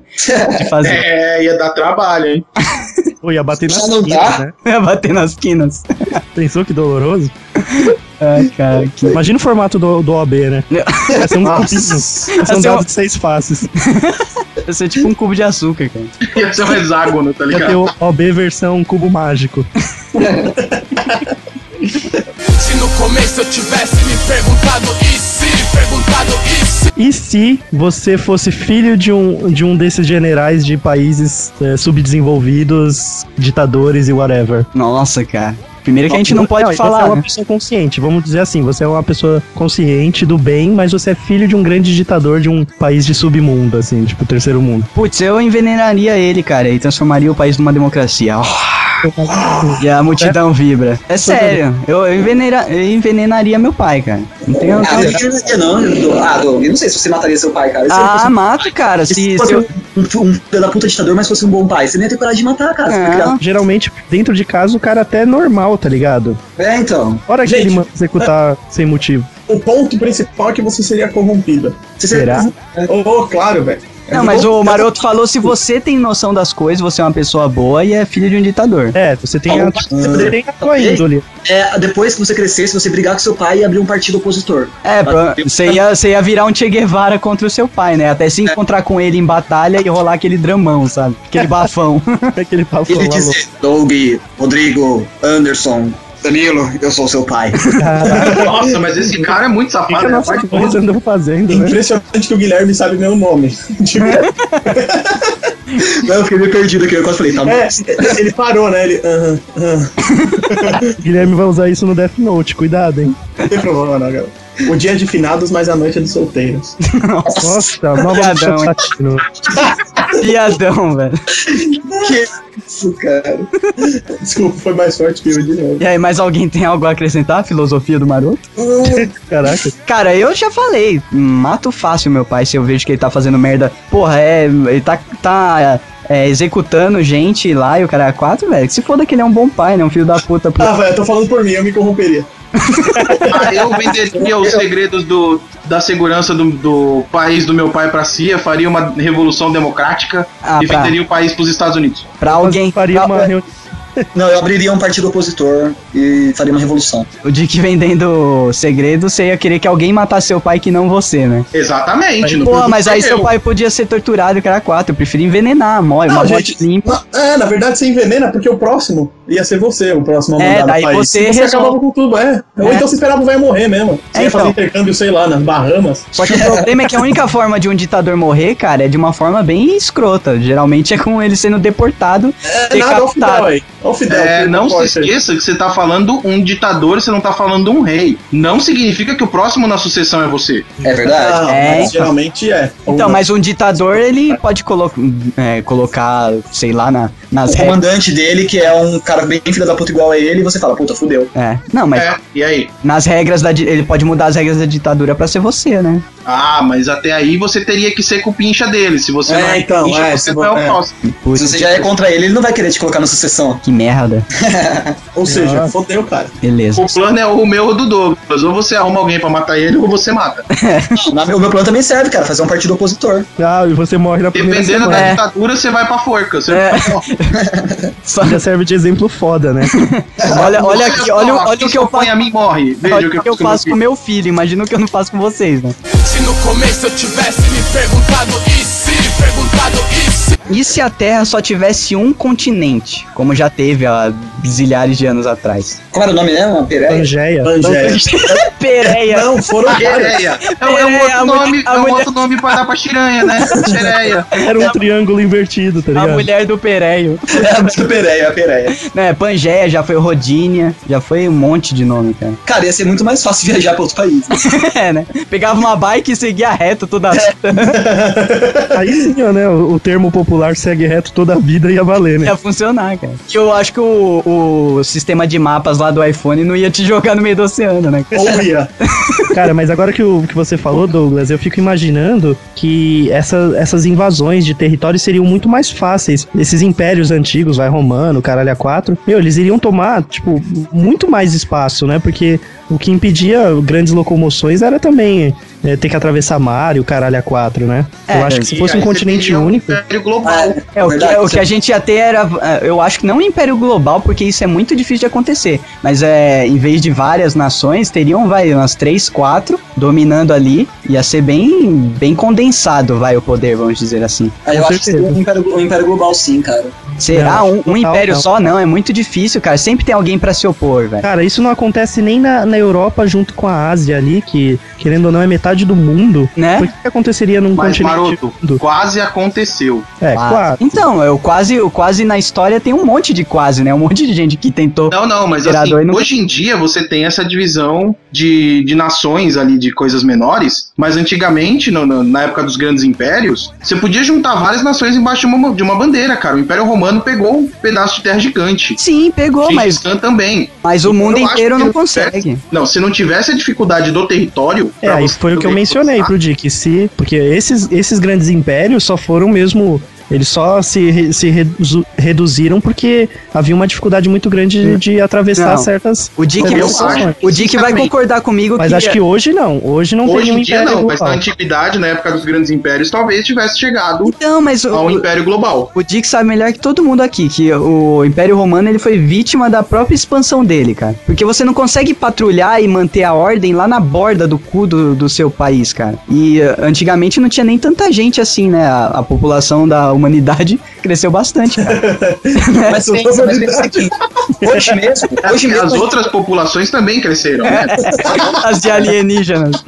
de fazer. É, ia dar trabalho, hein? Pô, ia bater Já nas não quinas, dá? né? Ia bater nas quinas. Pensou que doloroso? Ai, cara, que. Imagina o formato do, do OB, né? Ia ser um cubinho. Ia ser um dado de seis faces. Ia ser tipo um cubo de açúcar, cara. Ia ser um hexágono, tá Ia ter ligado? o OB versão cubo mágico. Se no começo eu tivesse me perguntado e se, perguntado e se. E se você fosse filho de um, de um desses generais de países eh, subdesenvolvidos, ditadores e whatever? Nossa, cara. Primeiro que a gente não pode Você é falar, uma né? pessoa consciente, vamos dizer assim, você é uma pessoa consciente do bem, mas você é filho de um grande ditador de um país de submundo, assim, tipo terceiro mundo. Putz, eu envenenaria ele, cara, e transformaria o país numa democracia. Oh, e a multidão vibra. É sério, eu, eu, envenera- eu envenenaria meu pai, cara. Não tem Ah, não não. Eu- Ah, Doug, eu não sei se você mataria seu pai, cara. Se ele Ah, fosse- mato, cara. se Se, fosse se eu... um, um, um filho da puta ditador, mas fosse um bom pai, você nem ia ter coragem de matar, cara. Criado- Geralmente, dentro de casa, o cara até é normal, tá ligado? É, então. Fora que Gente, ele manda executar sem motivo. O ponto principal é que você seria corrompido. Você Será? Oh, claro, velho. Não, mas o Maroto falou: se você tem noção das coisas, você é uma pessoa boa e é filho de um ditador. É, você tem a, você tem a tua índole. É, depois que você crescesse, você brigar com seu pai e abrir um partido opositor. É, você ia, você ia virar um Che Guevara contra o seu pai, né? Até se encontrar com ele em batalha e rolar aquele dramão, sabe? Aquele bafão. Aquele papo Ele dizer, Doug, Rodrigo, Anderson, Danilo, eu sou seu pai. Nossa, mas esse cara é muito O que, que safado. a né? nossa andam fazendo, né? Impressionante que o Guilherme sabe meu nome. Tipo, Não, eu fiquei meio perdido aqui, eu quase falei, tá é, ele parou, né? Ele. aham, aham. Guilherme vai usar isso no Death Note, cuidado, hein? Não tem problema, não, galera. O dia é de finados, mas a noite é dos solteiros. Nossa, nova Piadão, velho. Que isso, cara. Desculpa, foi mais forte que eu de novo. E aí, mais alguém tem algo a acrescentar? à Filosofia do Maroto? Caraca. Cara, eu já falei, mato fácil meu pai se eu vejo que ele tá fazendo merda. Porra, é. Ele tá. tá é, executando gente lá e o cara é quatro, velho. Se foda que ele é um bom pai, né? Um filho da puta. Ah, velho, eu tô falando por mim, eu me corromperia. Ah, eu venderia os segredos do, da segurança do, do país do meu pai pra CIA, faria uma revolução democrática Ah, e pra- venderia o país pros Estados Unidos. Pra alguém. Faria pra- uma reunião. Não, eu abriria um partido opositor e faria uma revolução. O Dick vendendo segredo, você ia querer que alguém matasse seu pai que não você, né? Exatamente. no Pô, mas aí seu. seu pai podia ser torturado, cara quatro. Eu prefiro envenenar, morre, uma Não, morte gente, limpa. na- é, na verdade você envenena, porque o próximo ia ser você, o próximo a É, daí você você resolve. acabava com tudo, é. Ou É. então você esperava o velho morrer mesmo. Você É, ia fazer então. intercâmbio, sei lá, nas Bahamas. Só que o problema é que a única forma de um ditador morrer, cara, é de uma forma bem escrota. Geralmente é com ele sendo deportado, É nada ao final decapitado. aí. O Fidel. É, não se esqueça que você tá falando um ditador, você não tá falando um rei. Não significa que o próximo na sucessão é você. É verdade? Não, É, mas geralmente é. Então, mas um ditador, ele pode colo é, colocar, sei lá, na, nas O regras. comandante dele, que é um cara bem filho da puta igual a ele, e você fala, puta, fudeu. É. Não, mas É, e aí? nas regras da. Ele pode mudar as regras da ditadura pra ser você, né? Ah, mas até aí você teria que ser cupincha dele. Se você É, não é então, cupincha, é, você se não é o próximo. Se você já é contra ele, ele não vai querer te colocar na sucessão. Que merda. Ou seja, fodeu, cara. Beleza. O plano é o meu ou do Douglas. Ou você arruma alguém pra matar ele, ou você mata. Na- o meu plano também serve, cara, fazer um partido opositor. Ah, e você morre na primeira Dependendo semana. da É. ditadura, você vai pra forca. Você É. Só já serve de exemplo foda, né? olha, olha aqui, olha, o- olha o que eu faço. a mim morre. Veja Olha o que eu, que eu com faço com meu meu filho, imagina o que eu não faço com vocês, né? Se no começo eu tivesse me perguntado e se, perguntado e. E se a Terra só tivesse um continente, como já teve há zilhares de anos atrás? Como era o nome mesmo? Uma Pereira? Pangeia. Pangeia. Pereia! Não, foram. Pereia. É, é um Pereia, outro a mulher- nome, a é um mulher- outro nome pra dar pra chiranha, né? Pereia. Era um triângulo invertido, tá A ligado? mulher do Pereio. É a do Pereia, a Pereia. né, Pangeia, já foi Rodínia, já foi um monte de nome, cara. Cara, ia ser muito mais fácil viajar pra outro país. né? é, né? Pegava uma bike e seguia reto toda a vida. Aí sim, ó, né? O, o termo popular segue reto toda a vida ia valer, né? Ia funcionar, cara. E eu acho que o, o sistema de mapas lá do iPhone não ia te jogar no meio do oceano, né? Ou ia. Cara, mas agora que, o, que você falou, Douglas, eu fico imaginando que essa, essas invasões de territórios seriam muito mais fáceis. Esses impérios antigos, vai romano, caralho a quatro, meu, eles iriam tomar, tipo, muito mais espaço, né? Porque o que impedia grandes locomoções era também é, ter que atravessar mar e o caralho a quatro, né? É, eu acho que se E fosse um continente teria um único. Império global. É, o que, Verdade, o que a gente ia ter era. é, Eu acho que não um império global, porque isso é muito difícil de acontecer. Mas é, em vez de várias nações, teriam, vai, umas três, quatro dominando ali. Ia ser bem, bem condensado, vai, o poder, vamos dizer assim. Aí eu Com acho que seria um império, um império global, sim, cara. Será Não, um, um total, império não. só? Não, é muito difícil, cara. Sempre tem alguém pra se opor, velho. Cara, isso não acontece nem na, na Europa junto com a Ásia ali, que, querendo ou não, é metade do mundo. Né? Por que, aconteceria num Mas, continente maroto, mundo? quase aconteceu. É, Ah, claro. Então, eu quase, eu quase na história tem um monte de quase, né? Um monte de gente que tentou. Não, não, mas assim, não- hoje em dia você tem essa divisão de, de nações ali, de coisas menores, mas antigamente, no- no- na época dos grandes impérios, você podia juntar várias nações embaixo de uma, de uma bandeira, cara. O Império Romano pegou um pedaço de terra gigante. Sim, pegou, mas, Gengis Khan também. mas o mundo Eu acho inteiro não consegue. Não, se não tivesse a dificuldade do território. É, aí você foi o que eu mencionei pro Dick, se, porque esses, esses grandes impérios só foram mesmo, eles só se, se redu- reduziram porque havia uma dificuldade muito grande de, de atravessar Não. certas O Dick, certas o Dick vai concordar comigo Mas que acho que hoje não, hoje não tem Hoje nenhum em dia império não, mas na global. antiguidade, na época dos grandes impérios, talvez tivesse chegado Então, mas o, ao Império Global. o Dick sabe melhor que todo mundo aqui que o Império Romano ele foi vítima da própria expansão dele, cara. Porque você não consegue patrulhar e manter a ordem lá na borda do cu do, do seu país, cara. E eh, antigamente não tinha nem tanta gente assim, né? A, a população da humanidade cresceu bastante, cara. Mas pensa, mas pensa aqui. Hoje mesmo, hoje Porque mesmo. as outras populações também cresceram, né? As de alienígenas.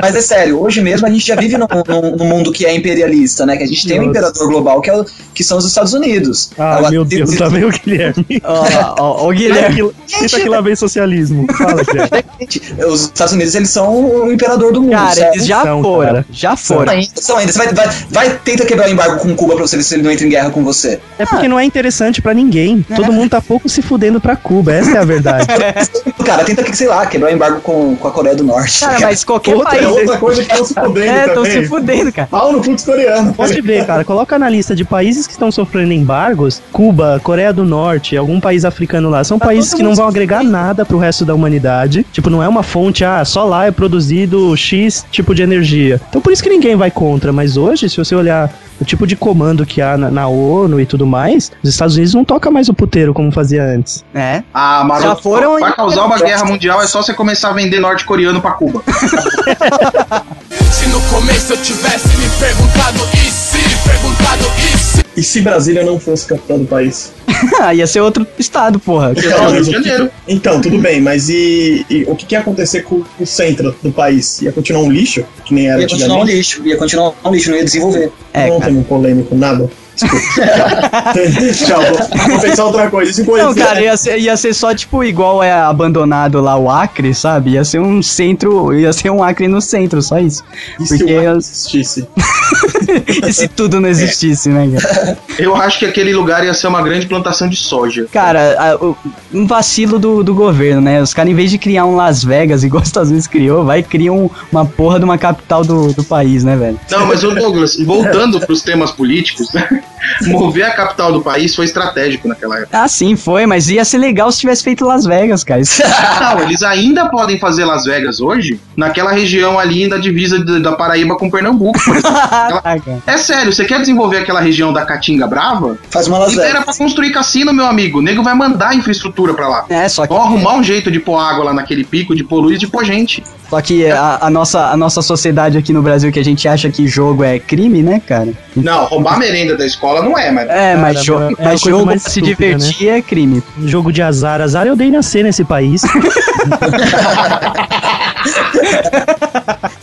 Mas é sério, hoje mesmo a gente já vive num, num- num mundo que é imperialista, né? Que a gente tem um Nossa. imperador global que, é o- que são os Estados Unidos. Ah, Agora, meu Deus, tá vendo, Guilherme? Ó, ó, ó, o Guilherme. Tenta que lá vem socialismo. Fala, Guilherme. Os Estados Unidos, eles são o imperador do mundo, Cara, certo? eles já São, foram. cara. Já São foram. ainda, são ainda. Você vai, vai, vai, tenta quebrar o embargo com Cuba pra você ver se ele não entra em guerra com você. É porque não é interessante pra ninguém. Todo mundo tá pouco se fudendo pra Cuba, essa é a verdade. Cara, tenta, sei lá, quebrar o embargo com, com a Coreia do Norte. Cara, mas qualquer Outra- país. É outra coisa que estão se fudendo É, estão se fudendo, cara. Pau no cu dos coreanos. Pode ver, cara, coloca na lista de países que estão sofrendo embargos, Cuba, Coreia do Norte, algum país africano lá, são países todo que não vão agregar nada pro resto da humanidade. Tipo, não é uma fonte, ah, só lá é produzido X tipo de energia. Então por isso que ninguém vai contra, mas hoje, se você olhar o tipo de comando que há na, na ONU e tudo mais, os Estados Unidos não toca mais o puteiro como fazia antes. É. Ah, Maroto, Já foram pra causar uma guerra mundial é só você começar a vender norte-coreano pra Cuba. Se no começo eu tivesse me perguntado e se, perguntado e se. E se Brasília não fosse capital do país? Ah, ia ser outro estado, porra. Então, Rio mas que- Janeiro. Então, tudo bem, mas e, e o que, que ia acontecer com o centro do país? Ia continuar um lixo, que nem era Ia continuar um lixo, ia continuar um lixo, não ia desenvolver. É, não cara. tem um polêmico, nada. Tchau, vou, vou pensar outra coisa. Isso Não, coisa- cara, ia ser, ia ser só tipo igual é abandonado lá o Acre, sabe? Ia ser um centro, ia ser um Acre no centro, só isso. E se Porque o eu- existisse? e se tudo não existisse, né, cara? Eu acho que aquele lugar ia ser uma grande plantação de soja. Cara, a- o- um vacilo do, do governo, né? Os caras, em vez de criar um Las Vegas, igual os Estados Unidos criou, vai e criam uma porra de uma capital do, do país, né, velho? Não, mas o Douglas, voltando pros temas políticos, mover a capital do país foi estratégico naquela época. Ah, sim, foi, mas ia ser legal se tivesse feito Las Vegas, cara. Não, eles ainda podem fazer Las Vegas hoje, naquela região ali da divisa da Paraíba com Pernambuco, por exemplo. Ah. É sério, você quer desenvolver aquela região da Caatinga Brava? Faz uma Las Libera Vegas. pra construir cassino, meu amigo. O nego vai mandar infraestrutura pra lá. É, só que, Vão arrumar um jeito de pôr água lá naquele pico, de pôr luz, de pôr gente. só que a, a nossa, a nossa sociedade aqui no Brasil, que a gente acha que jogo é crime, né, cara? Não, roubar a merenda da escola não é, mas... É, mas, Cara, jo é mas jogo mais pra se estúpida, né? divertir é crime. Jogo de azar. Azar eu dei nascer nesse país.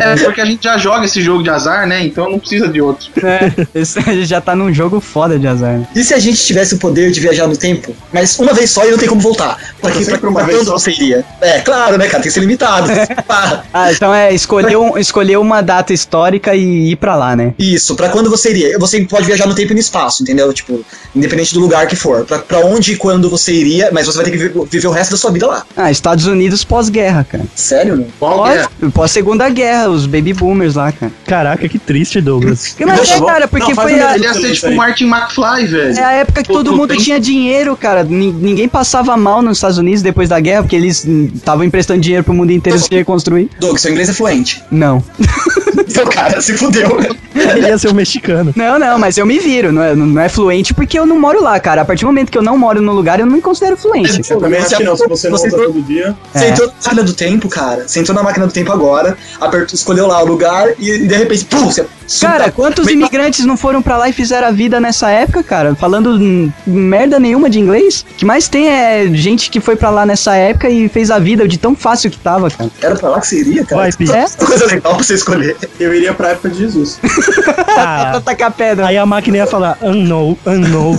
É, porque a gente já joga esse jogo de azar, né? Então não precisa de outro. É, esse- a gente já tá num jogo foda de azar. né? E se a gente tivesse o poder de viajar no tempo, mas uma vez só e não tem como voltar? Pra, que, pra, uma pra vez só. você iria? É, claro, né, cara? Tem que ser limitado. Ah, então é escolher, um- escolher uma data histórica e ir pra lá, né? Isso, pra quando você iria? Você pode viajar no tempo e no espaço, entendeu? Tipo, independente do lugar que for. Pra, pra onde e quando você iria, mas você vai ter que vi- viver o resto da sua vida lá. Ah, Estados Unidos pós-guerra, cara. Sério? Qual que é? Pós- Pós-segunda guerra, os baby boomers lá, cara. Caraca, que triste, Douglas. Mas é, cara, porque Não, foi a, Ele ia ser tipo Aí. Martin McFly, velho. é a época que todo Outro mundo tempo. tinha dinheiro, cara. Nin- Ninguém passava mal nos Estados Unidos depois da guerra, porque eles estavam emprestando dinheiro pro mundo inteiro se reconstruir. Doug, seu inglês é fluente. Não. Então, cara, se fudeu. Ele ia ser um mexicano. Não, não, mas eu me viro. Não é, não é fluente porque eu não moro lá, cara. A partir do momento que eu não moro no lugar, eu não me considero fluente. Eu também acho que não, se você não usa todo dia. Você É. entrou na máquina do tempo, cara. Você entrou na máquina do tempo agora, apertou, escolheu lá o lugar e de repente, pum, você. Cara, quantos imigrantes não foram pra lá e fizeram a vida nessa época, cara? Falando merda nenhuma de inglês? O que mais tem é gente que foi pra lá nessa época e fez a vida de tão fácil que tava, cara. Era pra lá que você iria, cara? Vai. É? Coisa legal pra você escolher. Eu iria pra época de Jesus. Ah, Pra tacar pedra. aí a máquina ia falar, unknown, unknown.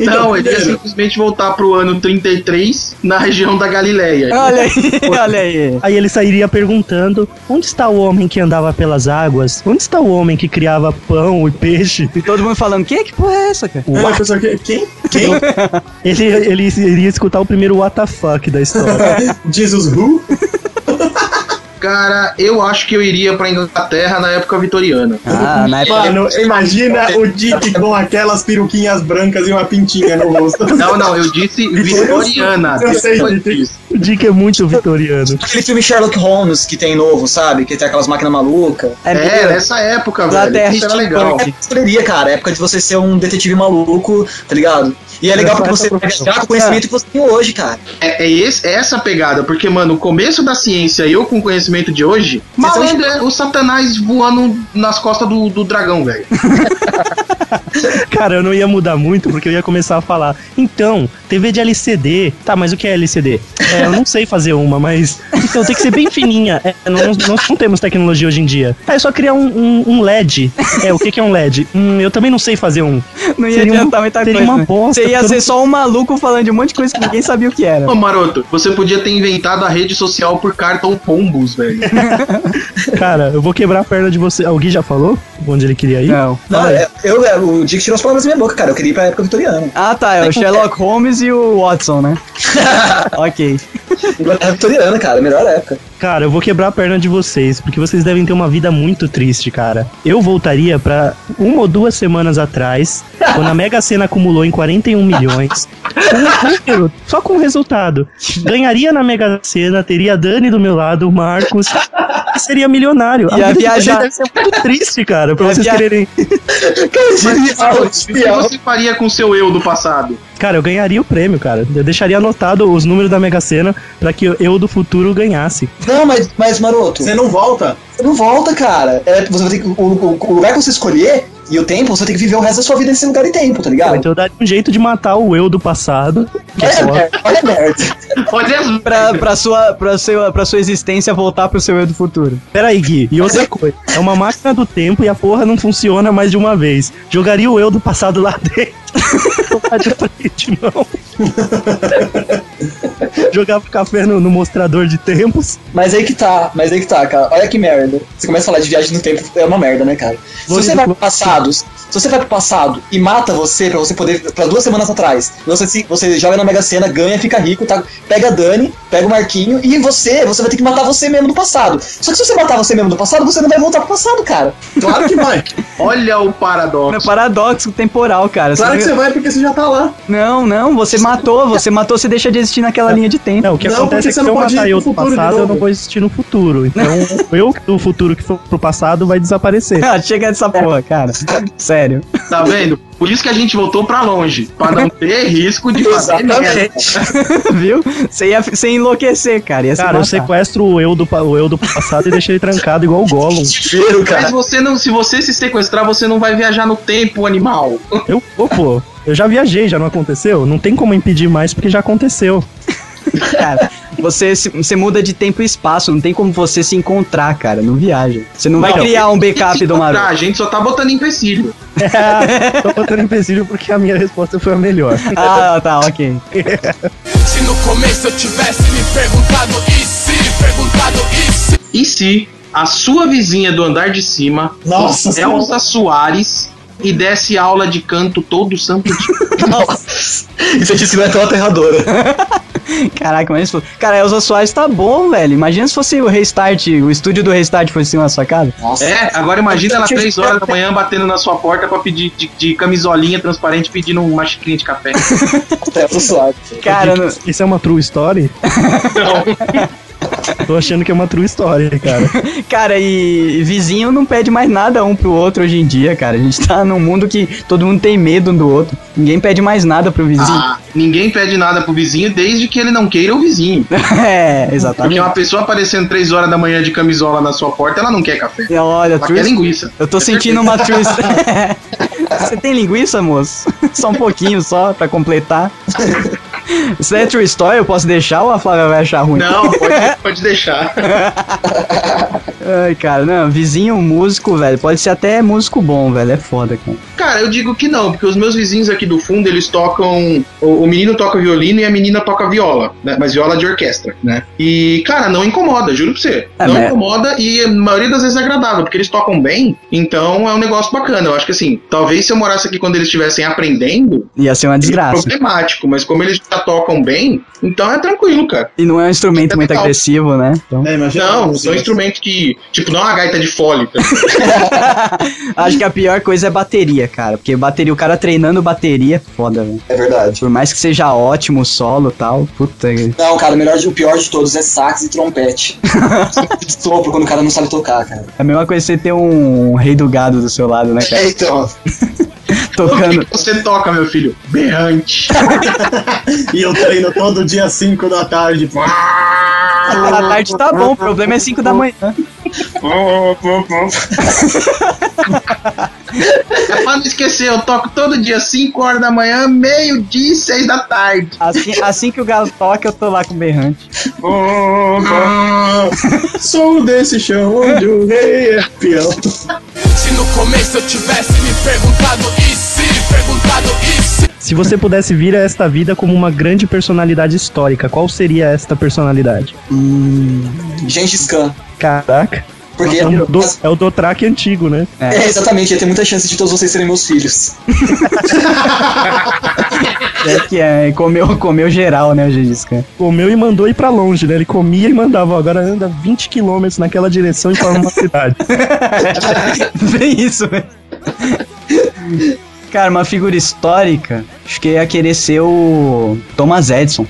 Então, não, ele ia simplesmente voltar pro ano 33 na região da Galileia. Olha aí, olha aí. Aí ele sairia perguntando: onde está o homem que andava pelas águas? Onde está o homem que criava pão e peixe? E todo mundo falando, que que porra é essa, cara? Uma pessoa que. Quem? Quem? Ele, ele iria escutar o primeiro what the fuck da história. Jesus Who? Cara, eu acho que eu iria pra Inglaterra na época vitoriana. Ah, na época... Mano, imagina o Dick com aquelas peruquinhas brancas e uma pintinha no rosto. Não, não, eu disse vitoriana. Eu sei, Dick. disso. o Dick é muito vitoriano. Aquele filme Sherlock Holmes que tem novo, sabe? Que tem aquelas máquinas malucas. É, meio- nessa época, velho. Inglaterra Isso era legal. Eu escolheria, cara, a época de você ser um detetive maluco, tá ligado? E é legal porque você vai viajar com o conhecimento que você tem hoje, cara. É, é esse- é essa a pegada, porque, mano, o começo da ciência e eu com o conhecimento de hoje, malandro é o satanás voando nas costas do, do dragão, velho. Cara, eu não ia mudar muito porque eu ia começar a falar. Então, TV de LCD. Tá, mas o que é LCD? É, eu não sei fazer uma, mas. Então tem que ser bem fininha. É, nós, nós não temos tecnologia hoje em dia. É só criar um, um- um LED. É, o que, que é um LED? Hum, eu também não sei fazer um. Não ia Seria um- adiantar muita seria coisa. uma bosta, Você ia ser só um maluco falando de um monte de coisa que ninguém sabia o que era. Ô, maroto, você podia ter inventado a rede social por cartão pombos, velho. Cara, eu vou quebrar a perna de você. Alguém já falou onde ele queria ir? Não. Não, é, eu, é, o Dick tirou as palavras da minha boca, cara. Eu queria ir pra época vitoriana. Ah, tá. É o Sherlock Holmes e o Watson, né? ok. Inglaterra vitoriana, cara, melhor época. Cara, eu vou quebrar a perna de vocês, porque vocês devem ter uma vida muito triste, cara. Eu voltaria pra uma ou duas semanas atrás, quando a Mega Sena acumulou em 41 milhões. Com um número, só com o resultado. Ganharia na Mega Sena, teria a Dani do meu lado, o Marcos, e seria milionário. A vida de vocês viajar- deve ser muito triste, cara, pra vocês via- quererem. O que você faria com o seu eu do passado? Cara, eu ganharia o prêmio, cara. Eu deixaria anotado os números da Mega Sena pra que eu do futuro ganhasse. Não, mas, mas Maroto, Você não volta? você não volta, cara. É, você vai ter que, o, o- o lugar que você escolher E o tempo, você tem que viver o resto da sua vida nesse lugar e tempo, tá ligado? Então eu daria um jeito de matar o eu do passado. Que é Olha, foda. merda, olha merda. Pode. Pra, pra, sua, pra, seu, pra sua existência voltar pro seu eu do futuro. Pera aí, Gui. E outra coisa. É uma máquina do tempo e a porra não funciona mais de uma vez. Jogaria o eu do passado lá dentro. Colocar de frente, não. Jogava café no, no mostrador de tempos. Mas aí que tá, mas aí que tá, cara. Olha que merda. Você começa a falar de viagem no tempo, é uma merda, né, cara? Se Vou você vai pro passado, se você vai pro passado e mata você pra você poder. pra duas semanas atrás, você, se- você joga na Mega Sena, ganha, fica rico, tá? Pega a Dani, pega o Marquinho e você, você vai ter que matar você mesmo do passado. Só que se você matar você mesmo do passado, você não vai voltar pro passado, cara. Claro que vai. Olha o É paradoxo. paradoxo temporal, cara. Claro que Você- você vai porque você já tá lá. Não, não, você matou, você matou, você deixa de existir naquela linha de tempo. Não, o que Não, acontece porque é que se eu matar eu pro do passado, eu não vou existir no futuro. Então, o eu do futuro que for pro passado vai desaparecer. Ah, chega dessa porra, cara. Sério. Tá vendo? Por isso que a gente voltou pra longe. Pra não ter risco de fazer merda. Viu? Você ia, você ia enlouquecer, cara. Ia se Cara, eu sequestro o eu do, o eu do passado e deixo ele trancado igual o Gollum. Cheiro, Mas cara. você não, se você se sequestrar, você não vai viajar no tempo, animal. Eu, ô, pô, eu já viajei, já não aconteceu? Não tem como impedir mais porque já aconteceu. Cara, você, se- você muda de tempo e espaço, não tem como você se encontrar, cara, não viaja. Você não vai Não, criar um backup que do Maroto. A gente só tá botando empecilho. Tô botando empecilho porque a minha resposta foi a melhor. Ah, tá, ok. Se no começo eu tivesse me perguntado e se, perguntado e se. E se a sua vizinha do andar de cima Nossa. Elza Soares e desse aula de canto todo santo dia? Isso aqui se não é tão aterradora. Caraca, mas isso. Cara, Elza Soares tá bom, velho. Imagina se fosse o Restart, o estúdio do Restart fosse na sua casa. Nossa. É, agora imagina ela três horas da manhã batendo na sua porta pra pedir de, de camisolinha transparente pedindo uma xicrinha de café. Tô suave. Cara, não- Isso é uma true story? Tô achando que é uma true story, cara. cara, e vizinho não pede mais nada um pro outro hoje em dia, cara. A gente tá num mundo que todo mundo tem medo um do outro. Ninguém pede mais nada pro vizinho. Ah, ninguém pede nada pro vizinho desde que ele não queira o vizinho. é, Porque exatamente. uma pessoa aparecendo três horas da manhã de camisola na sua porta, ela não quer café. Olha, Ela true quer linguiça. Eu tô sentindo uma true Você tem linguiça, moço? Só um pouquinho só pra completar. Isso é true story? Eu posso deixar ou a Flávia vai achar ruim? Não, pode, pode deixar. Ai, cara, não, vizinho músico, velho. Pode ser até músico bom, velho. É foda, cara. Cara, eu digo que não, porque os meus vizinhos aqui do fundo, eles tocam. O, o menino toca violino e a menina toca viola, né? Mas viola de orquestra, né? E, cara, não incomoda, juro pra você. É, não né? incomoda e a maioria das vezes é agradável, porque eles tocam bem, então é um negócio bacana. Eu acho que assim, talvez se eu morasse aqui quando eles estivessem aprendendo, Ia ser uma desgraça. problemático, mas como eles já tocam bem, então é tranquilo, cara. E não é um instrumento É muito legal. agressivo, né? Então, É, imagina. Não, são instrumentos que, tipo, não é uma gaita de fole. tá? acho que a pior coisa é bateria, cara. Porque bateria, o cara treinando bateria é foda, velho. É verdade. Por mais que seja ótimo o solo e tal, puta. Não, cara, o, melhor, de- o pior de todos é sax e trompete. de sopro quando o cara não sabe tocar, cara. É a mesma coisa que você ter um rei do gado do seu lado, né, cara? É, então. O Tocando. que que você toca, meu filho? Berrante. E eu treino todo dia 5 da tarde. À tarde tá bom, o problema é 5 da manhã. É pra não esquecer, eu toco todo dia 5 horas da manhã, meio-dia e 6 da tarde. Assim, assim que o galo toca, eu tô lá com o berrante. Sou desse chão onde o rei é peão. Se no começo eu tivesse me perguntado se, perguntado e se. Você pudesse vir a esta vida como uma grande personalidade histórica, qual seria esta personalidade? Gengis Khan. Caraca. Porque É o, do, é o Dothraki antigo, né? É, exatamente, ia ter muita chance de todos vocês serem meus filhos. É que é, comeu, comeu geral, né, o Gengis Khan. Comeu e mandou ir pra longe, né? Ele comia e mandava, ó, agora anda 20 km naquela direção e forma uma cidade. Bem isso, velho. Cara, uma figura histórica, acho que ia querer ser o Thomas Edison.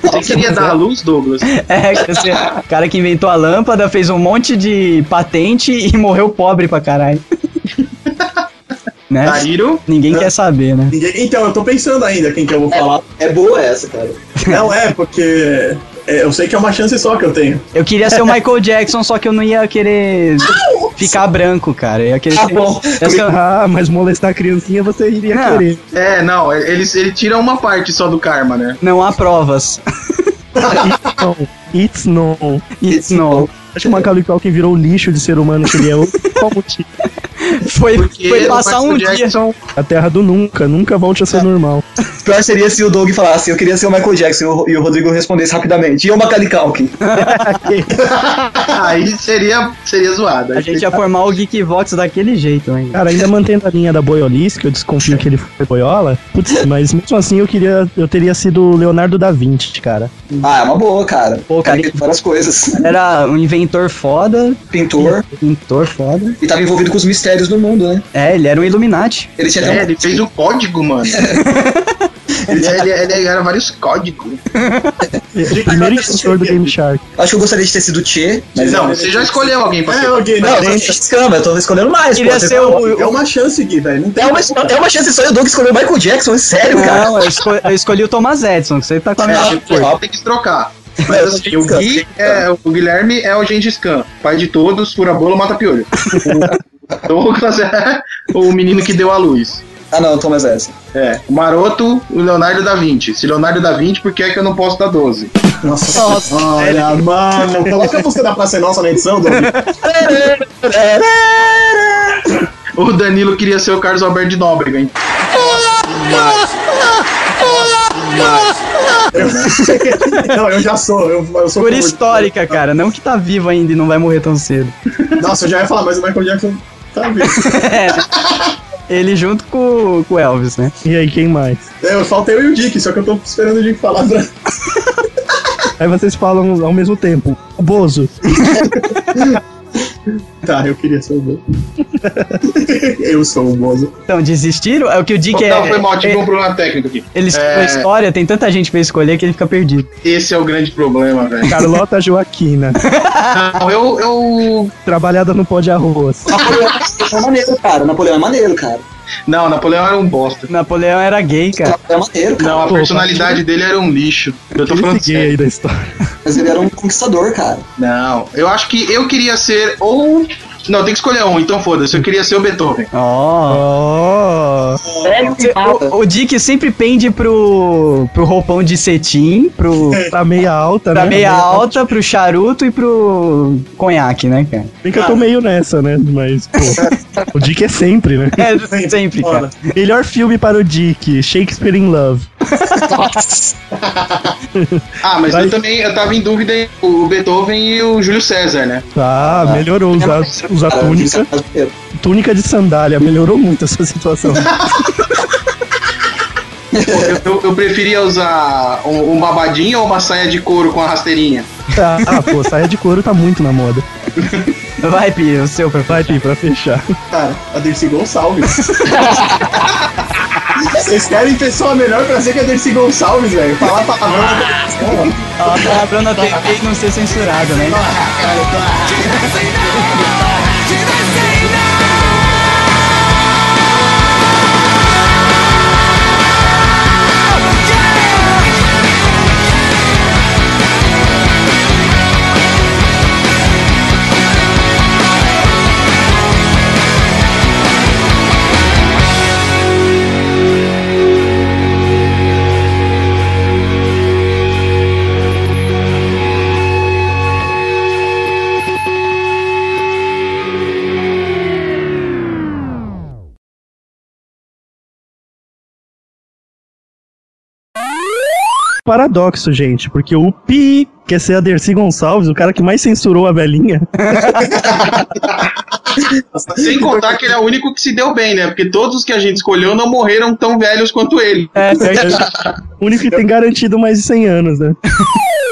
Você queria dar a luz, Douglas? É, quer ser o cara que inventou a lâmpada, fez um monte de patente e morreu pobre pra caralho. né? Dariro? Ninguém quer saber, né? Ninguém- Então, eu tô pensando ainda quem que eu vou falar. É boa essa, cara. Não é, porque é, eu sei que é uma chance só que eu tenho. Eu queria ser o Michael Jackson, só que eu não ia querer. ficar branco, cara. Eu ia querer Tá ser- bom. Ah, mas molestar a criancinha você iria Não. querer. É, não, ele, ele tira uma parte só do karma, né? Não há provas. Não, it's no. It's no. Acho que o Macaulay Culkin virou o lixo de ser humano que ele é. Qual motivo? Foi, Porque foi passar um dia. Jackson, A terra do nunca, nunca volte a ser normal. Pior seria se o Doug falasse, eu queria ser o Michael Jackson e o- Rodrigo respondesse rapidamente. E o Macaulay Culkin? aí seria, seria zoado. A gente ia formar o Geekvox daquele jeito ainda. Cara, ainda mantendo a linha da boiolice, que eu desconfio que ele foi boiola, putz, mas mesmo assim eu queria. Eu teria sido o Leonardo da Vinci, cara. Ah, é uma boa, cara. Pô, cara, Cara, várias coisas. Era um inventor foda, Pintor. pintor foda. E tava envolvido com os mistérios do mundo, né? É, ele era um Illuminati. Ele tinha É, até um... ele fez o código, mano. ele, ele, ele era vários códigos. Primeiro instrutor do Game Shark. Acho que eu gostaria de ter sido o Tchê, mas Não, você já escolheu alguém pra É, ser. alguém, Não, não, eu tô escama, eu tô escolhendo mais. Queria ser o. é uma chance, Gui, velho. É uma, é uma chance só e o Doug escolheu o Michael Jackson, é sério, cara. Não, eu, esco- eu escolhi o Thomas Edison, que você tá com a mesma É, tem que trocar. Mas assim, o, Gui é, o Guilherme é o Gengis Khan, pai de todos, fura bolo, mata piolho. O Douglas é o menino que deu a luz. Ah, não, Thomas Edison. É, o Maroto, o Leonardo da Vinci. Se Leonardo da Vinci, por que é que eu não posso dar 12? Nossa, Nossa, olha, mano. Coloca a música da Praça é Nossa na edição, Doug. O Danilo queria ser o Carlos Alberto de Nóbrega, hein? Não, eu já sou. Eu, eu sou favor- histórica, cara. Não que tá vivo ainda e não vai morrer tão cedo. Nossa, eu já ia falar, mas o Michael Jackson tá vivo. Ele junto com, com o Elvis, né? E aí, quem mais? É, falta eu e o Dick, só que eu tô esperando o Dick falar pra. Aí vocês falam ao mesmo tempo. O Bozo. Tá, eu queria ser o Bozo. eu sou o Bozo. Então, desistiram? É o que o Dick é. não, foi mal, tive é- um problema técnico aqui. Ele escolheu É. a história, tem tanta gente pra escolher que ele fica perdido. Esse é o grande problema, velho. Carlota Joaquina. Não, eu, eu. Trabalhada no pó de arroz. Napoleão é maneiro, cara. Napoleão é maneiro, cara. Não, Napoleão era um bosta. Napoleão era gay, cara. Napoleão é maneiro, cara. Não, a Pô, personalidade dele era um lixo. Eu tô falando gay aí da história. Mas ele era um conquistador, cara. Não, eu acho que eu queria ser ou. Não, tem que escolher um, então foda-se. Eu queria ser o Beethoven. Ó. Oh. Cê- O, o Dick sempre pende pro, pro roupão de cetim, pro, Pra meia alta, pra né? meia alta, pro charuto e pro conhaque, né, cara? Bem que eu tô meio nessa, né? Mas, pô. o Dick é sempre, né? É, sempre, cara. Melhor filme para o Dick: Shakespeare in Love. Ah, mas Vai. eu também eu tava em dúvida entre o Beethoven e o Júlio César, né? Ah, melhorou usar, usar túnica. Túnica de sandália, melhorou muito essa situação. Eu, eu- eu preferia usar um, um babadinho ou uma saia de couro com a rasteirinha. ah, ah, pô, saia de couro tá muito na moda. Vai, Pi, o seu pra Vai, Pi, pra fechar. Cara, a Dercy Gonçalves. Vocês querem pessoa melhor pra ser que a Dercy Gonçalves, velho? Falar palavrão na televisão, Falar palavrão na TV e não ser censurado, né? Paradoxo, gente, porque o Pi quer ser a Dercy Gonçalves, o cara que mais censurou a velhinha. Sem contar que ele é o único que se deu bem, né? Porque todos os que a gente escolheu não morreram tão velhos quanto ele. É, verdade. O único que tem garantido mais de 100 anos, né?